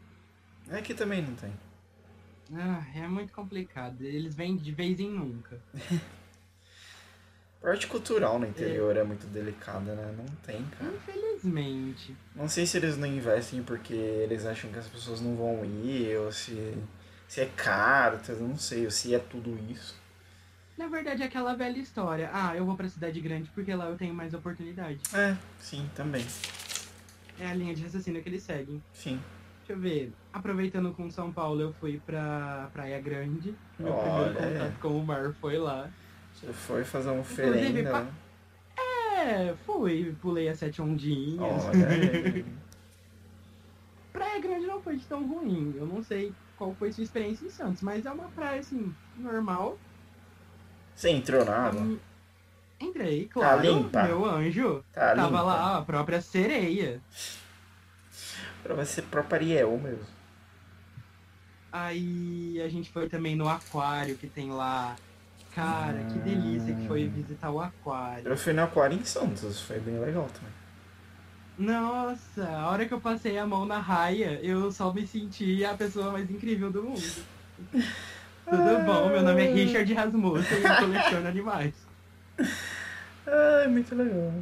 É que também não tem. Ah, é muito complicado. Eles vêm de vez em nunca. *laughs* Parte cultural no interior é. é muito delicada, né? Não tem, cara. Infelizmente. Não sei se eles não investem porque eles acham que as pessoas não vão ir, ou se, se é caro, não sei, ou se é tudo isso. Na verdade, é aquela velha história. Ah, eu vou pra cidade grande porque lá eu tenho mais oportunidade. É, sim, também. É a linha de raciocínio que eles seguem. Sim. Deixa eu ver. Aproveitando com São Paulo, eu fui pra Praia Grande. Meu Olha, primeiro contato com o mar foi lá. Você foi fazer uma oferenda, pa- né? É, fui. Pulei as sete ondinhas. Olha. *laughs* Praia Grande não foi de tão ruim. Eu não sei qual foi sua experiência em Santos, mas é uma praia, assim, normal. Você entrou na água? Hum, Entrei, claro. limpa? Meu anjo. Tá Tava limpa? lá a própria sereia. Pra você próprio Ariel mesmo. Aí a gente foi também no aquário que tem lá. Cara, que delícia que foi visitar o aquário. Eu fui no aquário em Santos, foi bem legal também. Nossa, a hora que eu passei a mão na raia, eu só me senti a pessoa mais incrível do mundo. *laughs* Tudo bom? Meu nome é Richard Rasmussen e eu coleciono animais. Ai, muito legal.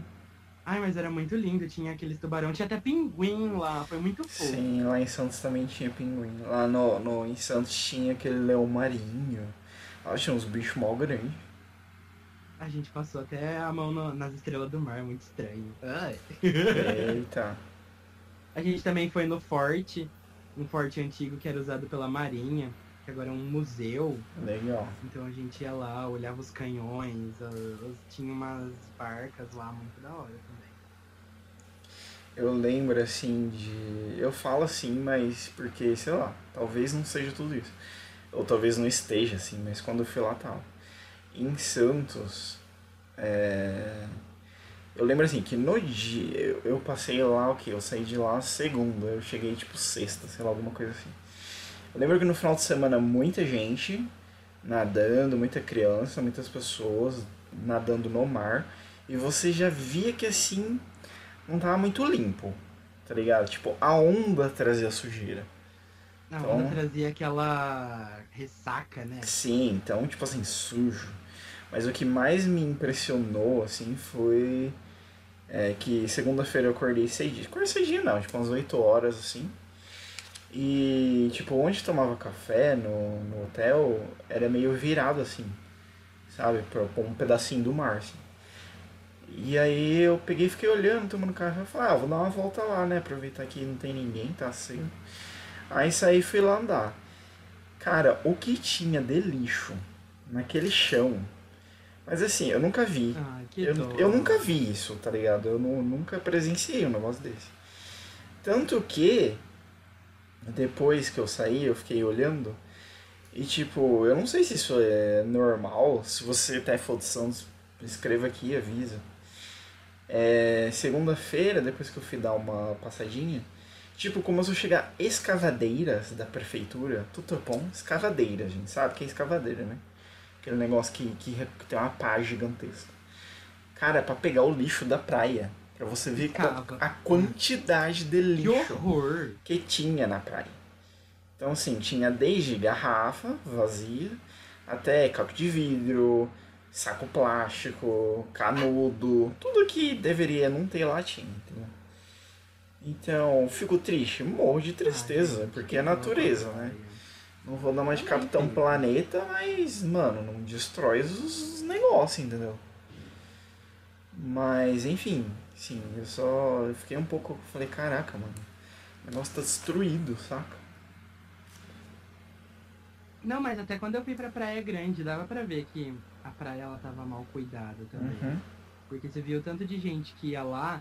Ai, mas era muito lindo, tinha aqueles tubarão, tinha até pinguim lá, foi muito fofo. Sim, lá em Santos também tinha pinguim. Lá no, no, em Santos tinha aquele leão marinho. Lá tinha uns bichos mal grandes. A gente passou até a mão no- nas estrelas do mar, muito estranho. Ai. Eita. A gente também foi no forte, um forte antigo que era usado pela marinha, que agora é um museu. Legal. Então a gente ia lá, olhava os canhões, tinha umas barcas lá, muito da hora também. Eu lembro assim de. Eu falo assim, mas porque, sei lá, talvez não seja tudo isso. Ou talvez não esteja assim, mas quando eu fui lá tava. Em Santos, é... eu lembro assim que no dia. Eu, eu passei lá o que? Eu saí de lá segunda, eu cheguei tipo sexta, sei lá, alguma coisa assim. Eu lembro que no final de semana muita gente nadando, muita criança, muitas pessoas nadando no mar. E você já via que assim não tava muito limpo, tá ligado? Tipo, a onda trazia sujeira. A Então- onda trazia aquela ressaca, né? Sim, então, tipo assim, sujo. Mas o que mais me impressionou, assim, foi é, que segunda-feira eu acordei cedinho. Acordei cedinho não, tipo umas 8 horas, assim. E, tipo, onde tomava café no, no hotel era meio virado, assim, sabe? Pra um pedacinho do mar, assim. E aí eu peguei e fiquei olhando, tomando café. Eu falei, ah, vou dar uma volta lá, né? Aproveitar que não tem ninguém, tá cedo. Aí saí e fui lá andar. Cara, o que tinha de lixo naquele chão. Mas assim, eu nunca vi. Ah, Eu, eu nunca vi isso, tá ligado? Eu nu- nunca presenciei um negócio desse. Tanto que, depois que eu saí, eu fiquei olhando. E tipo, eu não sei se isso é normal. Se você até for de Santos, escreva aqui e avisa. É, Segunda-feira, depois que eu fui dar uma passadinha, tipo, começou a chegar escavadeiras da prefeitura. Tudo bom? Escavadeira, gente. Sabe que é escavadeira, né? Aquele negócio que, que tem uma pá gigantesca. Cara, é pegar o lixo da praia. Pra você ver a quantidade de Que lixo horror! que tinha na praia. Então, assim, tinha desde garrafa vazia até caco de vidro, saco plástico, canudo, tudo que deveria não ter lá tinha, entendeu? Então, fico triste, morro de tristeza, Ai, porque que é natureza, né? Não vou dar mais de Capitão. Planeta, mas, mano, não destrói os negócios, entendeu? Mas, enfim, sim, eu só eu fiquei um pouco. Falei, caraca, mano, o negócio tá destruído, saca? Não, mas até quando eu fui pra Praia Grande, dava pra ver que a praia ela tava mal cuidada também. Uhum. Porque você viu tanto de gente que ia lá,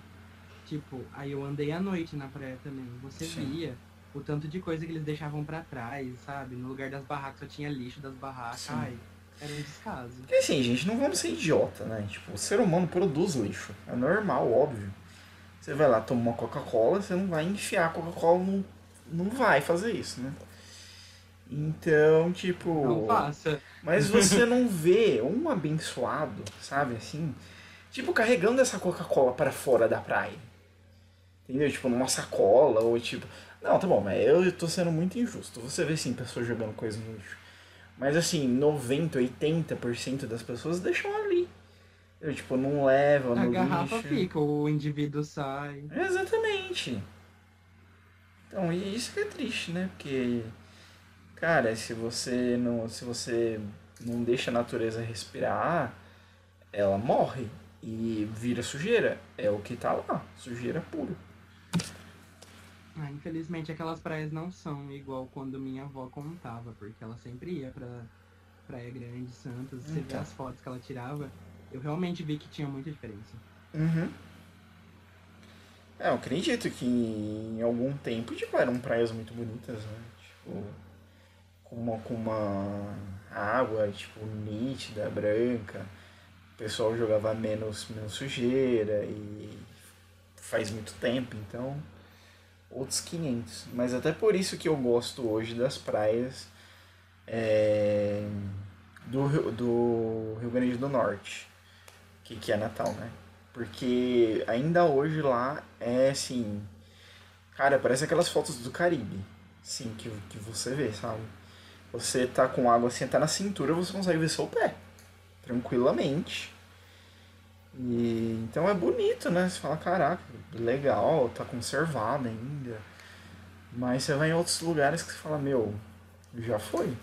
tipo, aí eu andei à noite na praia também. Você Sim. via o tanto de coisa que eles deixavam pra trás, sabe? No lugar das barracas só tinha lixo das barracas. Sim. Ai, era um descaso. Porque assim, gente, não vamos ser idiota, né? Tipo, o ser humano produz lixo. É normal, óbvio. Você vai lá tomar uma Coca-Cola, você não vai enfiar Coca-Cola, não, não vai fazer isso, né? Então, tipo. Não faça. Mas *laughs* você não vê um abençoado, sabe, assim, tipo, carregando essa Coca-Cola para fora da praia. Entendeu? Tipo, numa sacola, ou tipo. Não, tá bom, mas eu tô sendo muito injusto. Você vê sim pessoas jogando coisa no lixo. Mas assim, 90, 80% das pessoas deixam ali. Eu, tipo, não levam A garrafa lixo. fica, o indivíduo sai. Exatamente. Então, e isso que é triste, né? Porque, cara, se você não, se você não deixa a natureza respirar, ela morre e vira sujeira. É o que tá lá, sujeira pura. Ah, infelizmente aquelas praias não são igual quando minha avó contava, porque ela sempre ia pra Praia Grande, Santos. Você vê Então. as fotos que ela tirava, eu realmente vi que tinha muita diferença. Uhum. É, eu acredito que em algum tempo, tipo, eram praias muito bonitas, né? Tipo, com uma, com uma água, tipo, nítida, branca. O pessoal jogava menos, menos sujeira e faz muito tempo, então outros 500. Mas até por isso que eu gosto hoje das praias é, do, Rio- do Rio Grande do Norte, que, que é Natal, né? Porque ainda hoje lá é assim. Cara, parece aquelas fotos do Caribe. Sim, que, que você vê, sabe? Você tá com água assim, tá na cintura, você consegue ver seu pé. Tranquilamente. E então é bonito, né? Você fala, caraca, legal, tá conservado ainda. Mas você vai em outros lugares que você fala, meu, já foi.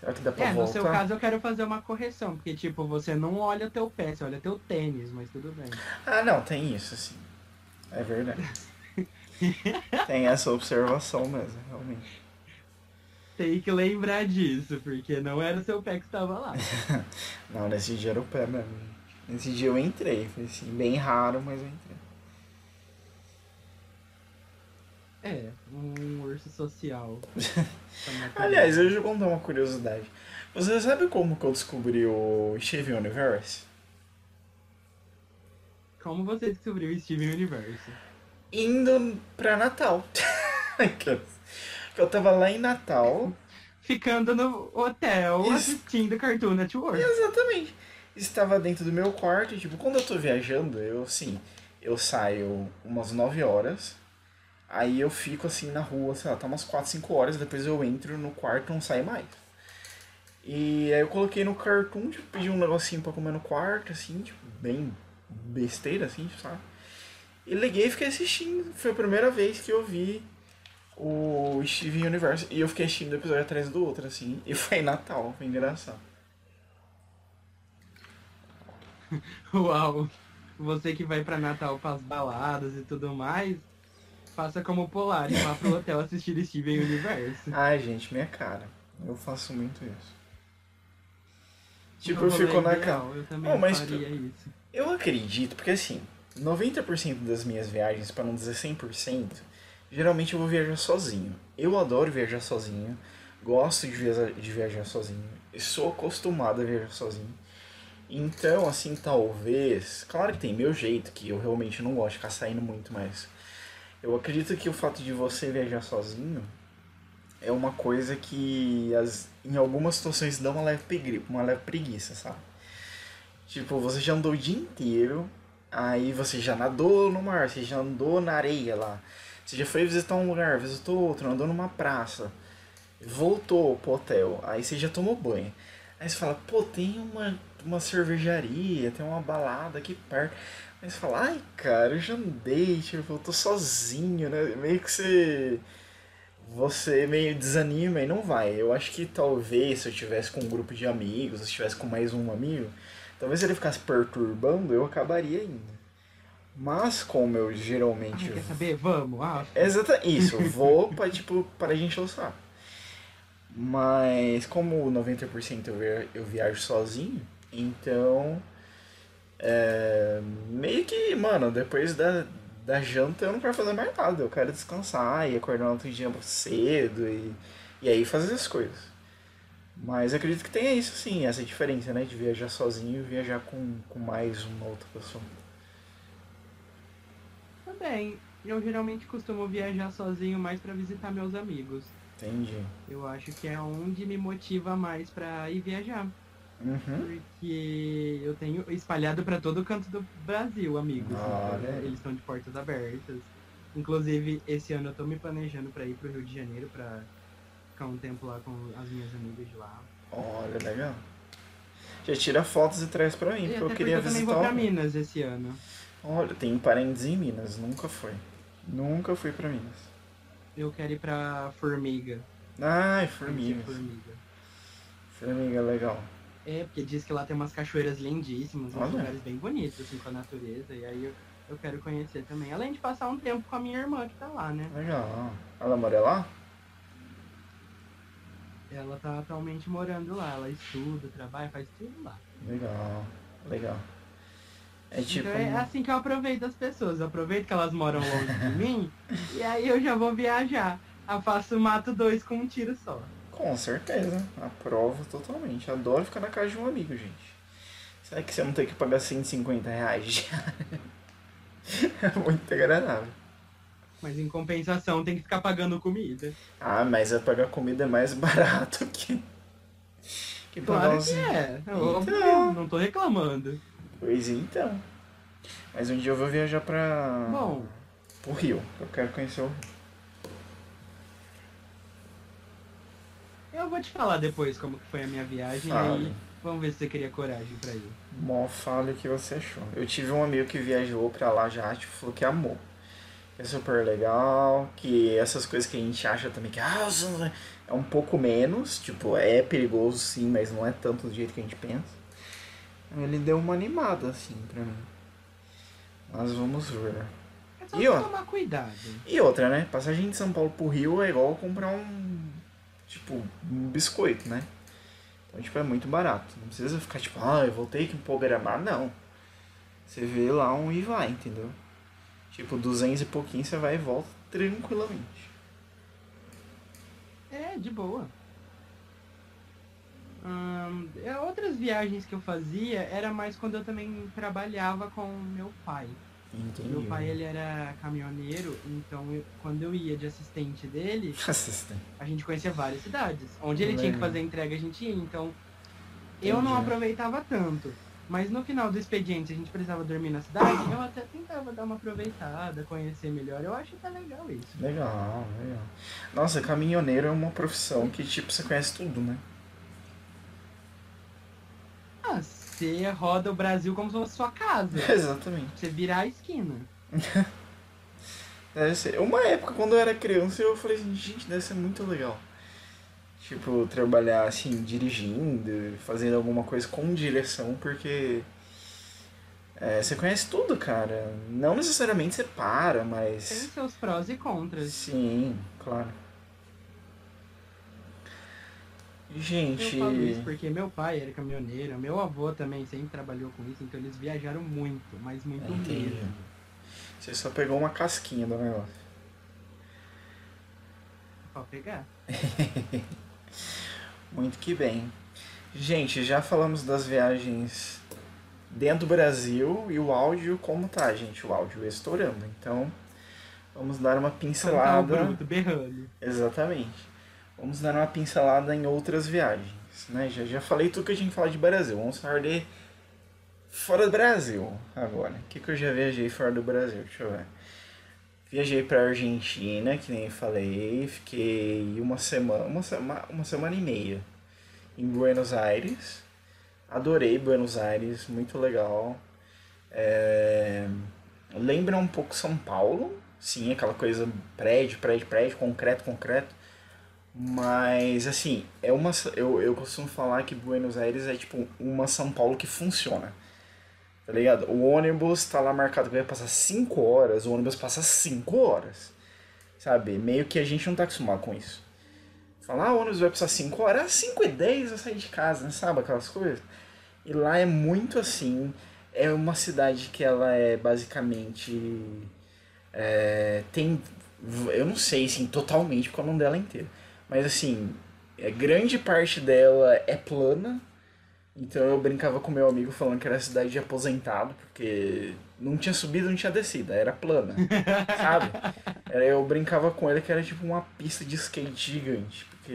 Será que dá pra É, no voltar? seu caso eu quero fazer uma correção, porque tipo, você não olha teu pé, você olha teu tênis, mas tudo bem. Ah, não, tem isso, sim. É verdade. *laughs* tem essa observação mesmo, realmente. Tem que lembrar disso, porque não era o seu pé que estava lá. *laughs* Não, nesse dia era o pé mesmo. Nesse dia eu entrei, foi assim, bem raro, mas eu entrei. É, um urso social. *laughs* Aliás, eu já vou contar uma curiosidade. Você sabe como que eu descobri o Steven Universe? Como você descobriu o Steven Universe? Indo pra Natal. *laughs* eu tava lá em Natal. Ficando no hotel Isso. assistindo Cartoon Network. Exatamente. Estava dentro do meu quarto, tipo, quando eu tô viajando, eu assim, eu saio umas 9 horas, aí eu fico assim na rua, sei lá, tá umas 4, 5 horas, depois eu entro no quarto e não saio mais. E aí eu coloquei no cartoon, tipo, pedi um negocinho pra comer no quarto, assim, tipo, bem besteira, assim, sabe? E liguei e fiquei assistindo. Foi a primeira vez que eu vi o Steven Universe. E eu fiquei assistindo um episódio atrás do outro, assim. *laughs* E foi Natal, foi engraçado. *laughs* Uau! Você que vai pra Natal pras baladas e tudo mais, faça como Polar e vá pro hotel assistir Steven Universe. Ai, gente, minha cara. Eu faço muito isso. Tipo, eu rolê fico na cara. Eu também Oh, mas faria isso. Eu acredito, porque assim, 90% das minhas viagens, para não dizer 100%, geralmente eu vou viajar sozinho. Eu adoro viajar sozinho, gosto de viajar, de viajar sozinho, e sou acostumado a viajar sozinho. Então, assim, talvez. Claro que tem meu jeito, que eu realmente não gosto de ficar saindo muito, mas. Eu acredito que o fato de você viajar sozinho é uma coisa que as, em algumas situações dá uma leve, uma leve preguiça, sabe? Tipo, você já andou o dia inteiro, aí você já nadou no mar, você já andou na areia lá. Você já foi visitar um lugar, visitou outro, andou numa praça, voltou pro hotel, aí você já tomou banho. Aí você fala, pô, tem uma, uma cervejaria, tem uma balada aqui perto. Aí você fala, ai cara, eu já andei, tipo, eu tô sozinho, né? Meio que você. Você meio desanima e não vai. Eu acho que talvez se eu tivesse com um grupo de amigos, se eu tivesse com mais um amigo, talvez ele ficasse perturbando, eu acabaria indo. Mas como eu geralmente. Ai, quer saber? Vamos! Ah, Exata, isso, vou pra, tipo, para a gente saco. Mas como 90% eu, via- eu viajo sozinho, então. É, meio que, mano, depois da, da janta eu não quero fazer mais nada. Eu quero descansar e acordar no outro dia cedo e, e aí fazer as coisas. Mas acredito que tenha isso sim, essa diferença, né? De viajar sozinho e viajar com, com mais uma outra pessoa. também. Eu geralmente costumo viajar sozinho mais pra visitar meus amigos. Entendi. Eu acho que é onde me motiva mais pra ir viajar. Uhum. Porque eu tenho espalhado pra todo canto do Brasil, amigos. Então, aí. Eles estão de portas abertas. Inclusive, esse ano eu tô me planejando pra ir pro Rio de Janeiro pra ficar um tempo lá com as minhas amigas de lá. Olha, legal. Já tira fotos e traz pra mim, E porque eu queria eu também visitar. vou pra Minas esse ano. Olha, tem parentes em Minas, nunca foi. Nunca fui pra Minas. Eu quero ir pra Formiga. Ai, Conhecer formigas. Formiga. Formiga, legal. É, porque diz que lá tem umas cachoeiras lindíssimas, uns lugares bem bonitos, assim, com a natureza. E aí eu, eu quero conhecer também. Além de passar um tempo com a minha irmã que tá lá, né? Legal. Ela mora lá? Ela tá atualmente morando lá. Ela estuda, trabalha, faz tudo lá. Legal. Legal. É tipo. Então é assim que eu aproveito as pessoas. Eu aproveito que elas moram longe de *laughs* mim e aí eu já vou viajar. Eu faço mato dois com um tiro só. Com certeza. Aprovo totalmente. Adoro ficar na casa de um amigo, gente. Será que você não tem que pagar 150 reais? *laughs* É muito agradável. Mas em compensação tem que ficar pagando comida. Ah, mas é pagar comida é mais *laughs* barato que. Que pagar Claro que é. Eu Então. não tô reclamando. Pois então. Mas um dia eu vou viajar pra. Bom, Pro Rio. Eu quero conhecer o Rio. eu vou te falar depois como que foi a minha viagem. Fale. Aí vamos ver se você queria coragem pra ir. Mó fale o que você achou. Eu tive um amigo que viajou pra lá já, tipo, falou que amou. Que é super legal, que essas coisas que a gente acha também que ah, é um pouco menos, tipo, é perigoso sim, mas não é tanto do jeito que a gente pensa. Ele deu uma animada, assim, pra mim. Mas vamos ver. É só E ó. tomar cuidado. E outra, né? Passagem de São Paulo pro Rio é igual comprar um. Tipo, um biscoito, né? Então, tipo, é muito barato. Não precisa ficar tipo, ah, eu vou ter que programar. Não. Você vê lá um e vai, entendeu? Tipo, 200 e pouquinho você vai e volta tranquilamente. É, de boa. É, outras viagens que eu fazia era mais quando eu também trabalhava com meu pai. Entendi. Meu pai ele era caminhoneiro, então eu- quando eu ia de assistente dele, *laughs* Assistente. a gente conhecia várias cidades. Onde ele tinha que fazer entrega, a gente ia. Então, eu não aproveitava tanto. Mas no final do expediente, a gente precisava dormir na cidade, eu até tentava dar uma aproveitada, conhecer melhor. Eu acho até legal isso. Legal, legal. Nossa, caminhoneiro é uma profissão que, tipo, você conhece tudo, né? Ah, você roda o Brasil como se fosse sua casa. *laughs* Exatamente. Você virar a esquina. *laughs* Deve ser. Uma época, quando eu era criança, eu falei assim, gente, deve ser muito legal. Tipo, trabalhar assim, dirigindo, fazendo alguma coisa com direção, porque é, você conhece tudo, cara. Não necessariamente você para, Tem mas. seus prós e contras. Sim, claro. Eu Gente. falo isso porque meu pai era caminhoneiro, meu avô também sempre trabalhou com isso, então eles viajaram muito, mas muito Entendi. mesmo. Você só pegou uma casquinha do negócio. Pode pegar. *laughs* Muito que bem. Gente, já falamos das viagens dentro do Brasil e o áudio como tá, gente? O áudio estourando. Então, vamos dar uma Então tá o pincelada. bruto berrando. Exatamente. Vamos dar uma pincelada em outras viagens, né? Já, já falei tudo que a gente fala de Brasil. Vamos falar de fora do Brasil agora. O que, que eu já viajei fora do Brasil? Deixa eu ver. Viajei pra Argentina, que nem falei. Fiquei uma semana, uma, sema, uma semana e meia em Buenos Aires. Adorei Buenos Aires, muito legal. É... Lembra um pouco São Paulo, sim, aquela coisa prédio, prédio, prédio, concreto, concreto. Mas assim, é uma. Eu, eu costumo falar que Buenos Aires é tipo uma São Paulo que funciona. Tá ligado? O ônibus tá lá marcado que vai passar 5 horas, o ônibus passa 5 horas. Sabe? Meio que a gente não tá acostumado com isso. Falar, ah, o ônibus vai passar 5 horas, 5 e 10 eu sair de casa, né? sabe? Aquelas coisas. E lá é muito assim. É uma cidade que ela é basicamente. É, tem. Eu não sei, assim, totalmente, porque é o nome dela é inteiro. Mas assim, é, grande parte dela é plana. Então eu brincava com meu amigo falando que era cidade de aposentado, porque não tinha subido, não tinha descida, era plana, *laughs* sabe? Eu brincava com ele que era tipo uma pista de skate gigante, porque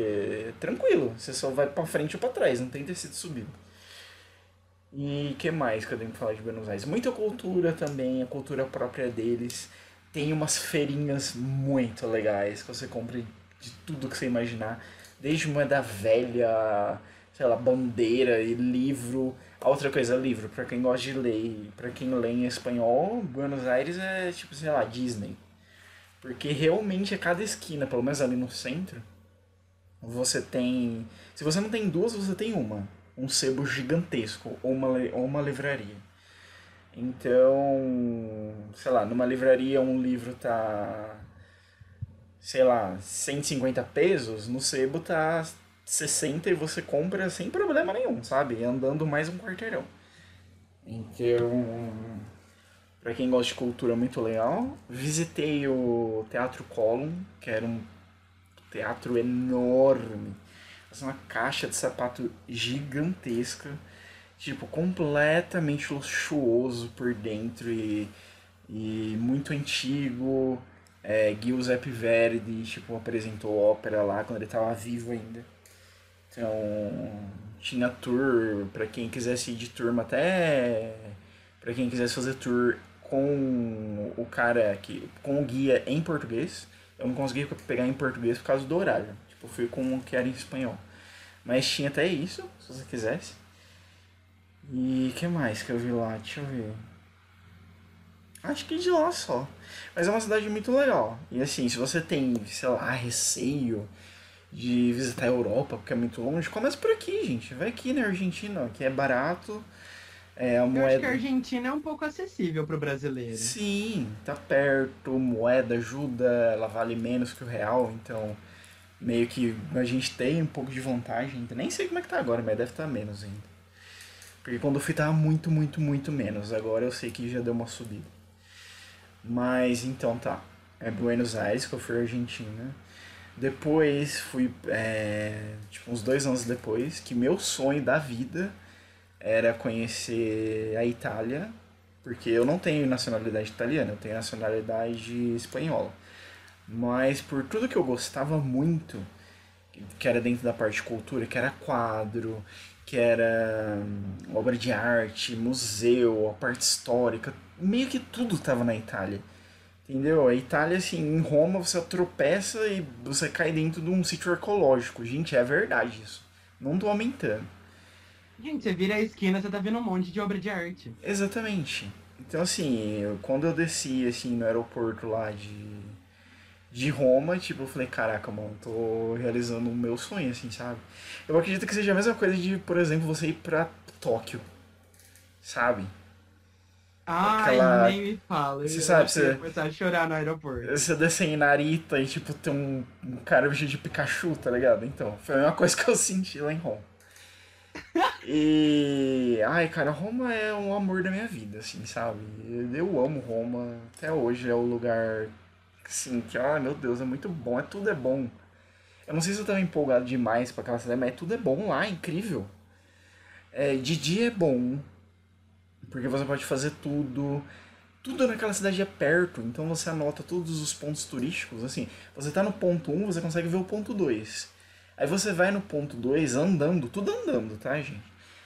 é tranquilo, você só vai pra frente ou pra trás, não tem descida e subida. E que mais que eu tenho que falar de Buenos Aires? Muita cultura também, a cultura própria deles. tem umas feirinhas muito legais que você compra de tudo que você imaginar. Desde moeda velha, sei lá, bandeira e livro. Outra coisa, livro, pra quem gosta de ler, pra quem lê em espanhol, Buenos Aires é tipo, sei lá, Disney. Porque realmente a cada esquina, pelo menos ali no centro, você tem. Se você não tem duas, você tem uma. Um sebo gigantesco ou uma, ou uma livraria. Então, sei lá, numa livraria um livro tá. Sei lá, 150 pesos, no sebo tá 60 e você compra sem problema nenhum, sabe? Andando mais um quarteirão. Então, para quem gosta de cultura muito legal, visitei o Teatro Column, que era um teatro enorme. Assim, uma caixa de sapato gigantesca, tipo, completamente luxuoso por dentro e, e muito antigo. É, Giuseppe Verdi, tipo, apresentou ópera lá quando ele estava vivo ainda. Então, tinha tour para quem quisesse ir de turma até para quem quisesse fazer tour com o cara que com o guia em português. Eu não consegui pegar em português por causa do horário. Tipo, fui com o que era em espanhol. Mas tinha até isso, se você quisesse. E que mais que eu vi lá? Deixa eu ver. Acho que de lá só. Mas é uma cidade muito legal. E assim, se você tem, sei lá, receio de visitar a Europa, porque é muito longe, começa por aqui, gente. Vai aqui na Argentina, que é barato. É, a moeda... Eu acho que a Argentina é um pouco acessível para o brasileiro. Sim, tá perto, moeda ajuda, ela vale menos que o real, então meio que a gente tem um pouco de vantagem. Nem sei como é que tá agora, mas deve estar tá menos ainda. Porque quando eu fui tava muito, muito, muito menos. Agora eu sei que já deu uma subida. Mas então tá. É Buenos Aires que eu fui à Argentina. Depois fui, é, tipo, uns dois anos depois, que meu sonho da vida era conhecer a Itália, porque eu não tenho nacionalidade italiana, eu tenho nacionalidade espanhola. Mas por tudo que eu gostava muito, que era dentro da parte de cultura, que era quadro, que era hum, obra de arte, museu, a parte histórica, meio que tudo estava na Itália. Entendeu? A Itália, assim, em Roma você tropeça e você cai dentro de um sítio arqueológico. Gente, é verdade isso. Não tô aumentando. Gente, você vira a esquina, você tá vendo um monte de obra de arte. Exatamente. Então, assim, quando eu desci, assim, no aeroporto lá de, de Roma, tipo, eu falei, caraca, mano, tô realizando o meu sonho, assim, sabe? Eu acredito que seja a mesma coisa de, por exemplo, você ir pra Tóquio, sabe? Ai, Aquela... nem me fala. Você sabe, você... começar a chorar no aeroporto. Você descer em Narita e, tipo, tem um, um cara vestido de Pikachu, tá ligado? Então, foi uma coisa que eu senti lá em Roma. e... Ai, cara, Roma é um amor da minha vida, assim, sabe? Eu amo Roma. Até hoje é o lugar, assim, que, ai, meu Deus, é muito bom. É tudo é bom. Eu não sei se eu tava empolgado demais pra aquela cidade, mas tudo é bom lá, é incrível. É, de dia é bom, porque você pode fazer tudo. Tudo naquela cidade é perto, então você anota todos os pontos turísticos. Assim, você tá no ponto 1, você consegue ver o ponto 2. Aí você vai no ponto 2 andando, tudo andando, tá, gente?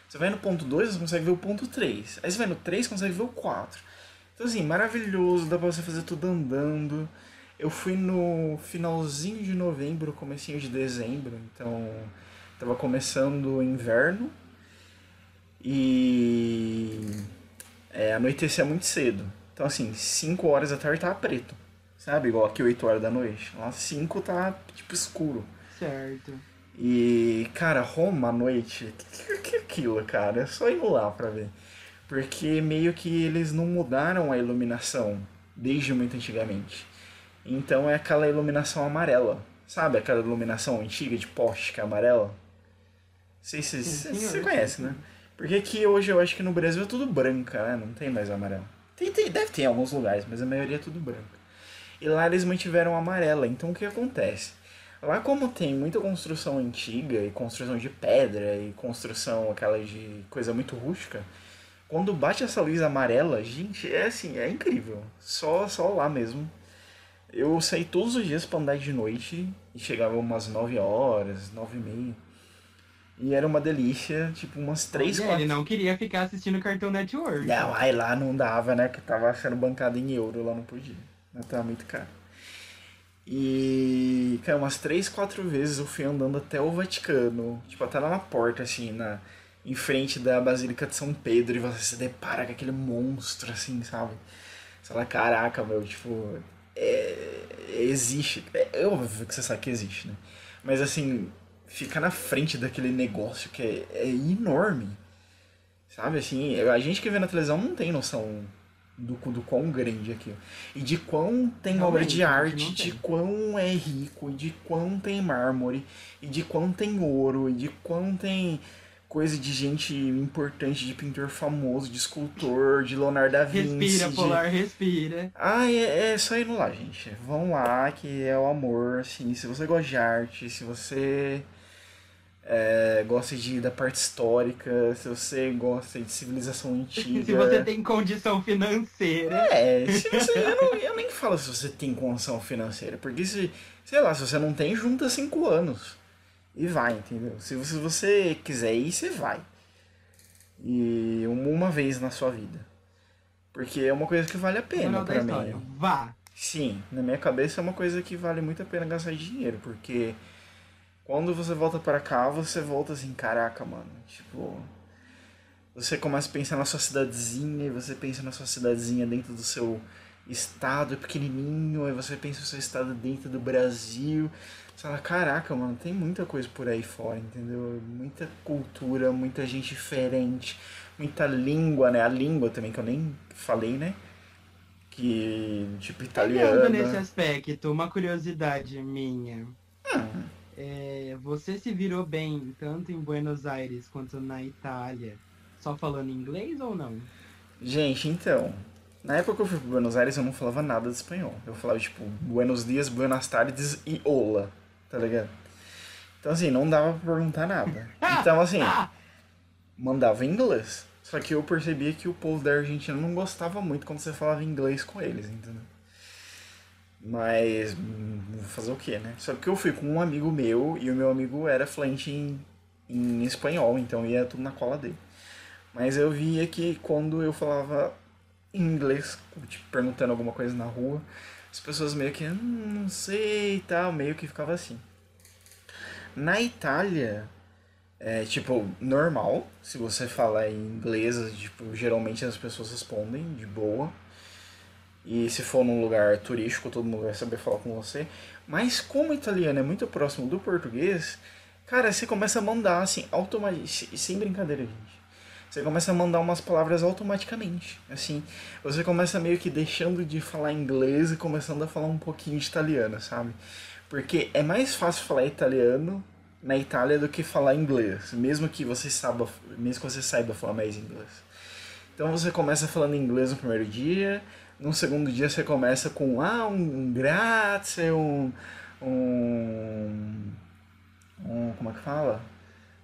Você vai no ponto 2, você consegue ver o ponto 3. Aí você vai no 3, consegue ver o 4. Então, assim, maravilhoso, dá pra você fazer tudo andando. Eu fui no finalzinho de novembro, comecinho de dezembro, então tava começando o inverno. E é, anoitecia muito cedo. Então, assim, 5 horas da tarde tava preto. Sabe? Igual aqui 8 horas da noite. Lá 5 tá, tipo, escuro. Certo. E, cara, Roma à noite, que, que é aquilo, cara? É só ir lá pra ver. Porque meio que eles não mudaram a iluminação desde muito antigamente. Então é aquela iluminação amarela. Sabe aquela iluminação antiga de poste que é amarela? Não sei se você conhece, né? Porque aqui hoje eu acho que no Brasil é tudo branca, né? Não tem mais amarelo. Tem, tem, deve ter em alguns lugares, mas a maioria é tudo branca. E lá eles mantiveram amarela. Então o que acontece? Lá como tem muita construção antiga e construção de pedra e construção aquela de coisa muito rústica, quando bate essa luz amarela, gente, é assim, é incrível. Só só lá mesmo. Eu saí todos os dias para andar de noite e chegava umas 9 horas, 9 e meia. E era uma delícia, tipo, umas três, Olha, quatro... Ele não queria ficar assistindo Cartoon Network. Não, aí lá não dava, né? Que tava sendo bancado em euro, lá não podia. Natal é muito caro. E, cara, umas três, quatro vezes eu fui andando até o Vaticano. Tipo, até lá na porta, assim, na, em frente da Basílica de São Pedro. E você se depara com aquele monstro, assim, sabe? Você fala, caraca, meu, tipo... É, existe. É, é óbvio que você sabe que existe, né? Mas, assim, ficar na frente daquele negócio que é, é enorme. Sabe, assim, a gente que vê na televisão não tem noção do, do quão grande é aquilo. E de quão tem Realmente, obra de a gente arte, de quão é rico, e de quão tem mármore, e de quão tem ouro, e de quão tem coisa de gente importante, de pintor famoso, de escultor, de Leonardo da Vinci. Respira, de... Polar, respira. Ah, é, é só indo lá, gente. Vão lá, que é o amor, assim. Se você gosta de arte, se você é, gosta de, da parte histórica, se você gosta de civilização *laughs* antiga. Se você tem condição financeira. É, se você. Eu, não- eu nem falo se você tem condição financeira, porque se, sei lá, se você não tem, junta cinco anos. E vai, entendeu? Se você, se você quiser ir, você vai. E uma, vez na sua vida. Porque é uma coisa que vale a pena história. mim. Vá. Sim, na minha cabeça é uma coisa que vale muito a pena gastar dinheiro, porque quando você volta pra cá, você volta assim, caraca, mano, tipo, você começa a pensar na sua cidadezinha, e você pensa na sua cidadezinha dentro do seu estado pequenininho, aí você pensa o seu estado dentro do Brasil. Você fala, caraca, mano, tem muita coisa por aí fora, entendeu? Muita cultura, muita gente diferente, muita língua, né? A língua também, que eu nem falei, né? Que, tipo, italiano. Pegando nesse aspecto, uma curiosidade minha. Ah, É, você se virou bem tanto em Buenos Aires quanto na Itália, só falando inglês ou não? Gente, então, na época que eu fui para Buenos Aires eu não falava nada de espanhol. Eu falava tipo Buenos dias, Buenas tardes e Ola, tá ligado? Então assim, não dava pra perguntar nada. Então assim, mandava em inglês. Só que eu percebia que o povo da Argentina não gostava muito quando você falava inglês com eles, entendeu? Mas, hum, fazer o quê, né? Só que eu fui com um amigo meu e o meu amigo era fluente em, em espanhol, então ia tudo na cola dele. Mas eu via que quando eu falava inglês, tipo, perguntando alguma coisa na rua, as pessoas meio que, hum, não sei e tal, meio que ficava assim. Na Itália, é tipo, normal, se você falar em inglês, tipo, geralmente as pessoas respondem de boa. E se for num lugar turístico, todo mundo vai saber falar com você. Mas como o italiano é muito próximo do português, cara, você começa a mandar assim, automaticamente, sem brincadeira, gente. Você começa a mandar umas palavras automaticamente. Assim, você começa meio que deixando de falar inglês e começando a falar um pouquinho de italiano, sabe? Porque é mais fácil falar italiano na Itália do que falar inglês, mesmo que você saiba, mesmo que você saiba falar mais inglês. Então você começa falando inglês no primeiro dia, no segundo dia você começa com ah, um, grazie, um, um, um como é que fala?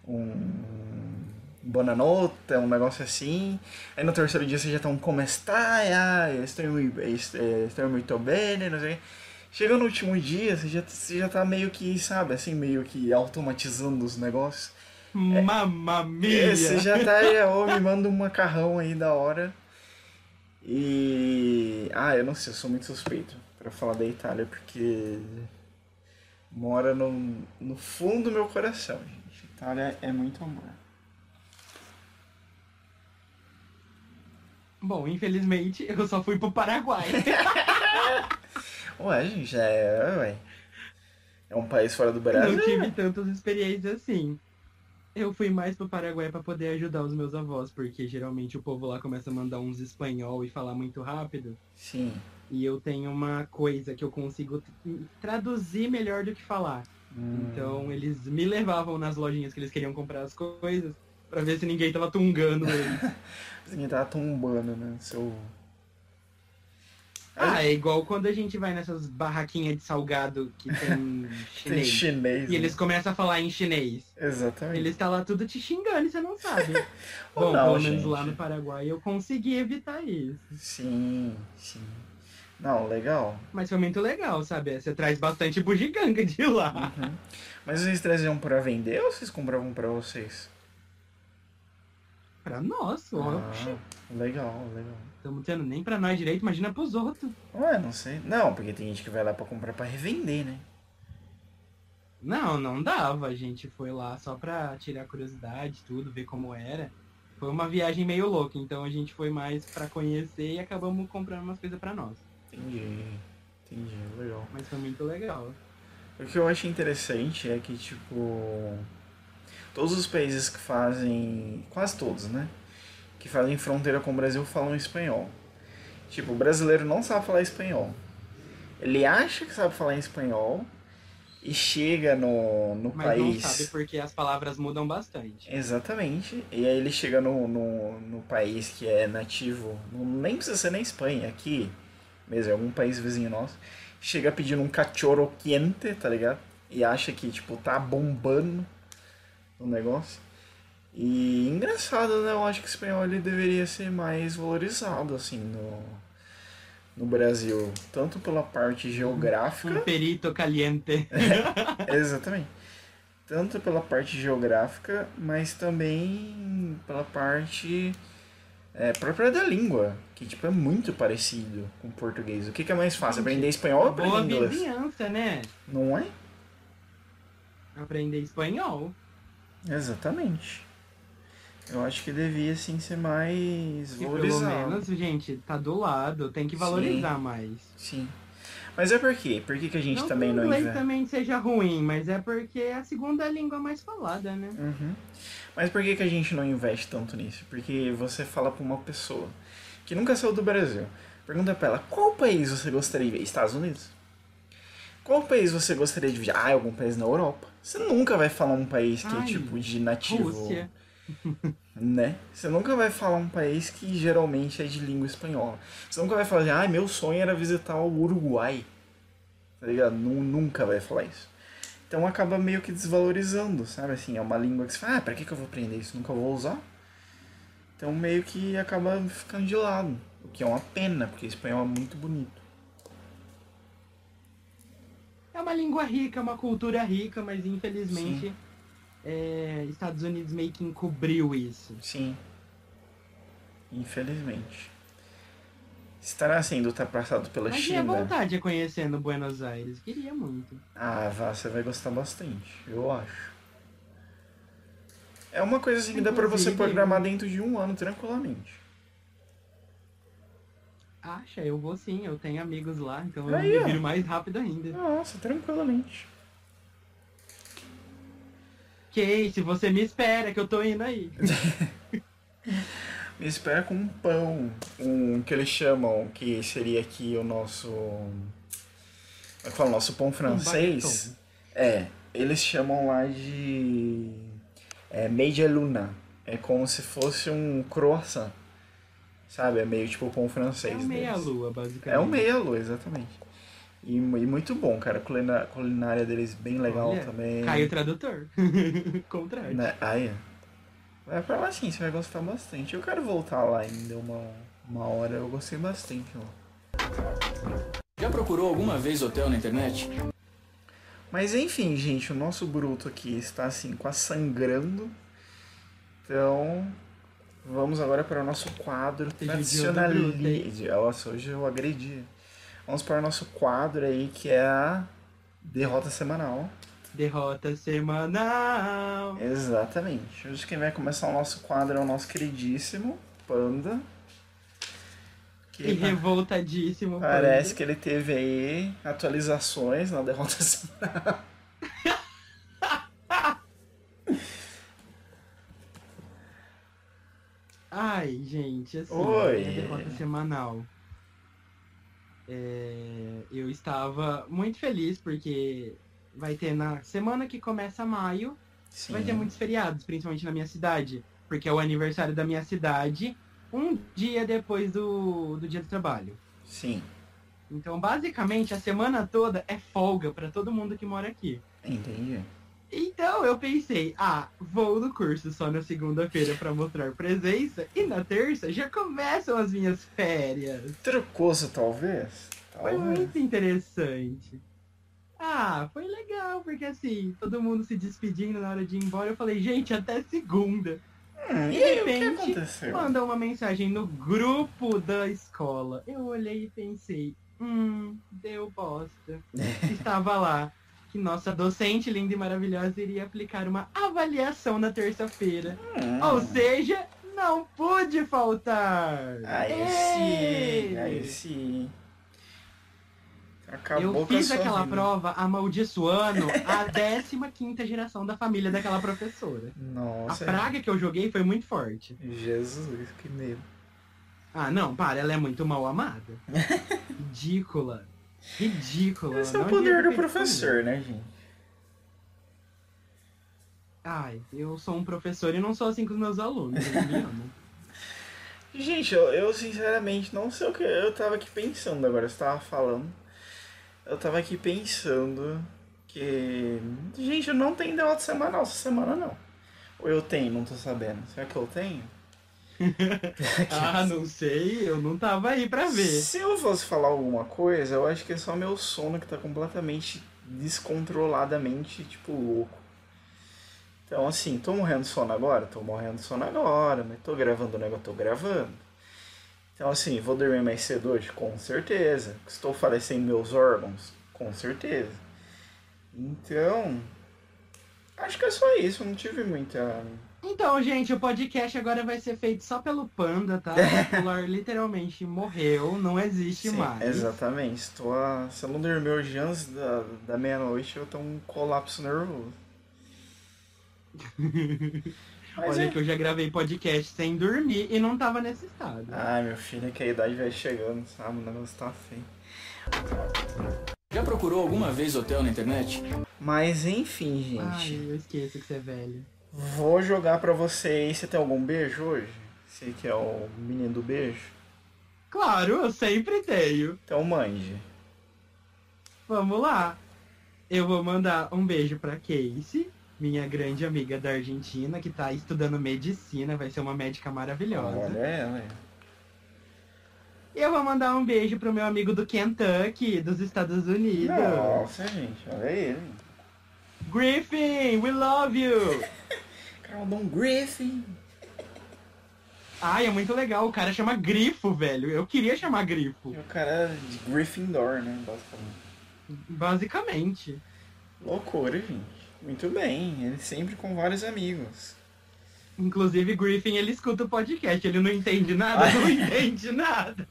Um Bonanotte, um negócio assim. Aí no terceiro dia você já um como está, ah, estou muito, estou muito bem, não sei. Chega no último dia, você já, você já tá meio que, sabe, assim, meio que automatizando os negócios. Mamma É, mia! Você já tá *laughs* aí, ó, me manda um macarrão aí da hora. E. Ah, eu não sei, eu sou muito suspeito pra falar da Itália, porque. Mora no, no fundo do meu coração, gente. Itália é muito amor. Bom, infelizmente eu só fui pro Paraguai. *laughs* Ué, gente, é. Ué. É um país fora do Brasil. Não tive tantas experiências assim. Eu fui mais pro Paraguai pra poder ajudar os meus avós, porque geralmente o povo lá começa a mandar uns espanhol e falar muito rápido. Sim. E eu tenho uma coisa que eu consigo traduzir melhor do que falar. Hum. Então eles me levavam nas lojinhas que eles queriam comprar as coisas pra ver se ninguém tava tungando eles. *laughs* Ninguém tava tombando, né? Seu. ah, é igual quando a gente vai nessas barraquinhas de salgado que tem *laughs* Tem chinês. chinês. E eles começam a falar em chinês. né? Exatamente. Eles tá lá tudo te xingando e você não sabe. *laughs* Bom, não, pelo menos gente. lá no Paraguai eu consegui evitar isso. Sim, sim. Não, legal. Mas foi muito legal, sabe? Você traz bastante bugiganga de lá. Uhum. Mas vocês traziam pra vender ou vocês compravam pra vocês? Pra nós. Ah, legal, legal. Estamos tendo nem pra nós direito, imagina pros outros. Ué, não sei. Não, porque tem gente que vai lá pra comprar pra revender, né? Não, não dava. A gente foi lá só pra tirar curiosidade, tudo, ver como era. Foi uma viagem meio louca, então a gente foi mais pra conhecer e acabamos comprando umas coisas pra nós. Entendi. Entendi, legal. Mas foi muito legal. O que eu acho interessante é que, tipo. Todos os países que fazem. Quase todos, né? Que fazem fronteira com o Brasil falam espanhol. Tipo, o brasileiro não sabe falar espanhol. Ele acha que sabe falar espanhol e chega no, no Mas país. não sabe porque as palavras mudam bastante. Exatamente. E aí ele chega no, no, no país que é nativo, nem precisa ser na Espanha, aqui mesmo, é algum país vizinho nosso, chega pedindo um cachorro quente, tá ligado? E acha que, tipo, tá bombando o negócio. E engraçado, né? Eu acho que o espanhol ele deveria ser mais valorizado, assim, no, no Brasil. Tanto pela parte geográfica. Um perito caliente. *laughs* Exatamente. Tanto pela parte geográfica, mas também pela parte é, própria da língua, que tipo é muito parecido com o português. O que, que é mais fácil, aprender espanhol ou Boa aprender inglês? vizinhança, né? Não é? Aprender espanhol. Exatamente. Eu acho que devia sim ser mais Que pelo valorizado. menos, gente, tá do lado, tem que valorizar mais. Sim. Mas é por quê? Por que, que a gente não também não inglês investe? também seja ruim, mas é porque é a segunda língua mais falada, né? Uhum. Mas por que, que a gente não investe tanto nisso? Porque você fala pra uma pessoa que nunca saiu do Brasil. Pergunta pra ela, qual país você gostaria de ver? Estados Unidos? Qual país você gostaria de viajar? Ah, algum país na Europa. Você nunca vai falar um país que é Ai, tipo de nativo, Rússia. *laughs* né? Você nunca vai falar um país que geralmente é de língua espanhola. Você nunca vai falar, ah, meu sonho era visitar o Uruguai. Tá ligado? Nu- Nunca vai falar isso. Então acaba meio que desvalorizando, sabe? Assim, é uma língua que você fala, ah, pra que, que eu vou aprender isso? Nunca vou usar. Então meio que acaba ficando de lado. O que é uma pena, porque espanhol é muito bonito. É uma língua rica, é uma cultura rica, mas infelizmente é, Estados Unidos meio que encobriu isso. Sim. Infelizmente. Estará sendo ultrapassado pela Mas minha China. vontade é conhecendo Buenos Aires, queria muito. Ah, vá, você vai gostar bastante, eu acho. É uma coisa assim que dá pra você programar dentro de um ano tranquilamente. Acha, eu vou sim, eu tenho amigos lá, então Aí, eu ó. me viro mais rápido ainda. Nossa, tranquilamente. Se você me espera que eu tô indo aí. *laughs* Me espera com um pão, um que eles chamam, que seria aqui o nosso. Como é que fala? O nosso pão francês. É, eles chamam lá de. É, meia luna. É como se fosse um croissant. Sabe? É meio tipo o pão É francês. um meia deles. lua, basicamente. É um meia-lua, exatamente. E, e muito bom, cara. A culinária deles bem legal Olha, também. Caiu o tradutor. *laughs* Contrário. Né? Aí, ó. Vai pra lá sim, você vai gostar bastante. Eu quero voltar lá ainda uma, uma hora. Eu gostei bastante lá. Já procurou alguma vez hotel na internet? Mas enfim, gente, o nosso bruto aqui está assim, quase sangrando. Então, vamos agora para o nosso quadro tradicionalista. Nossa, hoje eu agredi. Vamos para o nosso quadro aí, que é a derrota semanal. Derrota semanal. Exatamente. Hoje quem vai começar o nosso quadro é o nosso queridíssimo Panda. Que E revoltadíssimo. parece Panda. que ele teve aí atualizações na derrota *laughs* semanal. Ai, gente, assim, Oi. minha derrota semanal. É, eu estava muito feliz porque vai ter na semana que começa maio, Sim. vai ter muitos feriados, principalmente na minha cidade. Porque é o aniversário da minha cidade um dia depois do, do dia do trabalho. Sim, Então, basicamente, a semana toda é folga para todo mundo que mora aqui. entendi. Então eu pensei, ah, vou no curso só na segunda-feira para mostrar presença e na terça já começam as minhas férias. Trucoso, talvez? Foi Talvez. muito interessante. Ah, foi legal, porque assim, todo mundo se despedindo na hora de ir embora, eu falei, gente, até segunda. Hum, De e que repente, aconteceu? Mandou uma mensagem no grupo da escola. Eu olhei e pensei, hum, deu bosta. *laughs* Estava lá que nossa docente linda e maravilhosa iria aplicar uma avaliação na terça-feira. Hum. Ou seja, não pude faltar. Aí sim, aí sim. Acabou Eu fiz aquela vida. prova amaldiçoando a *laughs* 15 geração da família daquela professora. Nossa, a praga que eu joguei foi muito forte. Jesus, que medo. Ah, não, para, ela é muito mal amada. *laughs* Ridícula. Ridícula. Esse é o poder do professor, né, gente? Ai, eu sou um professor e não sou assim com os meus alunos. *laughs* Gente, eu, eu sinceramente não sei o que. Eu tava aqui pensando agora, você tava falando. Eu tava aqui pensando que. Gente, eu não tenho debate semanal essa semana não. Ou eu tenho, não tô sabendo. Será que eu tenho? *laughs* ah, não sei, eu não tava aí pra ver. Se eu fosse falar alguma coisa, eu acho que é só meu sono que tá completamente descontroladamente, tipo, louco. Então, assim, tô morrendo de sono agora? Tô morrendo de sono agora, mas tô gravando o negócio, tô gravando. Então, assim, vou dormir mais cedo hoje? Com certeza. Estou falecendo meus órgãos? Com certeza. Então, acho que é só isso, não tive muita. Então, gente, o podcast agora vai ser feito só pelo Panda, tá? *laughs* O Pilar literalmente morreu, não existe Sim, mais. Exatamente. Estou a... Se eu não dormir hoje antes da, da meia-noite, eu tenho um colapso nervoso. *laughs* Mas Olha é- que eu já gravei podcast sem dormir e não tava nesse estado. Ai, meu filho, é que a idade vai chegando, sabe? O negócio tá feio. Já procurou alguma vez hotel na internet? Mas enfim, Ai, gente. eu esqueço que você é velho. Vou jogar pra vocês. Você tem algum beijo hoje? Você que é o menino do beijo? Claro, eu sempre tenho. Então mande. Vamos lá. Eu vou mandar um beijo pra Casey, minha grande amiga da Argentina, que tá estudando medicina, vai ser uma médica maravilhosa. Olha ela. E eu vou mandar um beijo pro meu amigo do Kentucky, dos Estados Unidos. Nossa, gente, olha ele. Griffin, we love you! Carlton Griffin. Ai, é muito legal, o cara chama Grifo, velho. Eu queria chamar Grifo, E o cara é de Gryffindor, né? Basicamente. basicamente. Loucura, gente. Muito bem. Ele sempre com vários amigos. Inclusive, Griffin, ele escuta o podcast, ele não entende nada, *laughs* não entende nada.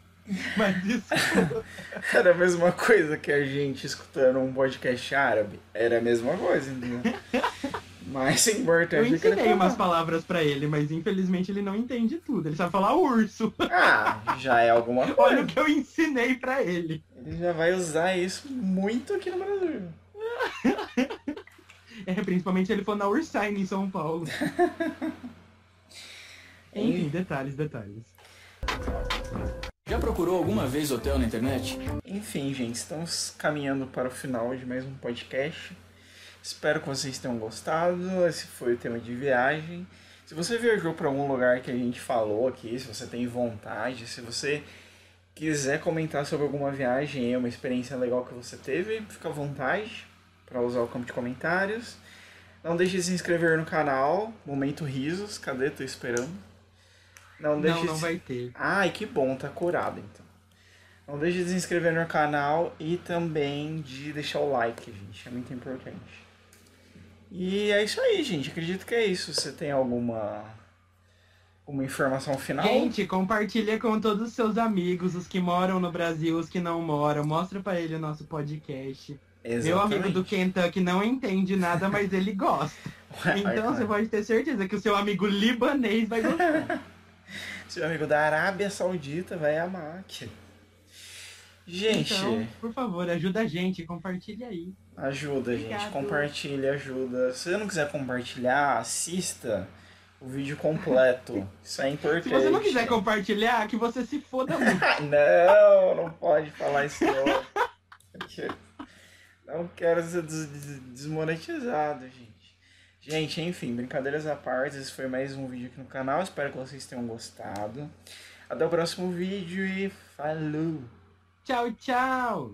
Mas desculpa. *laughs* Era a mesma coisa que a gente escutando um podcast árabe. Era a mesma coisa, entendeu? *laughs* Mas Eu importante é que ele ensinei umas palavras pra ele, mas infelizmente ele não entende tudo. Ele sabe falar urso. Ah, já é alguma *laughs* Olha coisa. o que eu ensinei pra ele. Ele já vai usar isso muito aqui no Brasil. É, principalmente ele for na Ursain em São Paulo. Enfim, detalhes, detalhes. Já procurou alguma vez hotel na internet? Enfim, gente, estamos caminhando para o final de mais um podcast. Espero que vocês tenham gostado. Esse foi o tema de viagem. Se você viajou para algum lugar que a gente falou aqui, se você tem vontade, se você quiser comentar sobre alguma viagem, uma experiência legal que você teve, fica à vontade para usar o campo de comentários. Não deixe de se inscrever no canal, Momento Risos. Cadê? Tô esperando. Não deixe Não, não vai ter. Ai, que bom, tá curado então. Não deixe de se inscrever no canal e também de deixar o like, gente. É muito importante. E é isso aí, gente. Acredito que é isso. Você tem alguma uma informação final? Gente, compartilha com todos os seus amigos, os que moram no Brasil, os que não moram. Mostra pra ele o nosso podcast. Meu amigo do Kentucky não entende nada, mas ele gosta. *laughs* Então você pode ter certeza que o seu amigo libanês vai gostar. *laughs* Seu amigo da Arábia Saudita vai amar aqui. Gente, Então, por favor, ajuda a gente, compartilha aí. ajuda, gente. Obrigado. Compartilha, ajuda. Se você não quiser compartilhar, assista o vídeo completo. *laughs* Isso é importante. Se você não quiser compartilhar, que você se foda *laughs* muito. não, não pode falar isso não. *laughs* Não quero ser des- des- desmonetizado, gente. Gente, enfim, brincadeiras à parte, esse foi mais um vídeo aqui no canal. Espero que vocês tenham gostado. Até o próximo vídeo e falou! Tchau, tchau!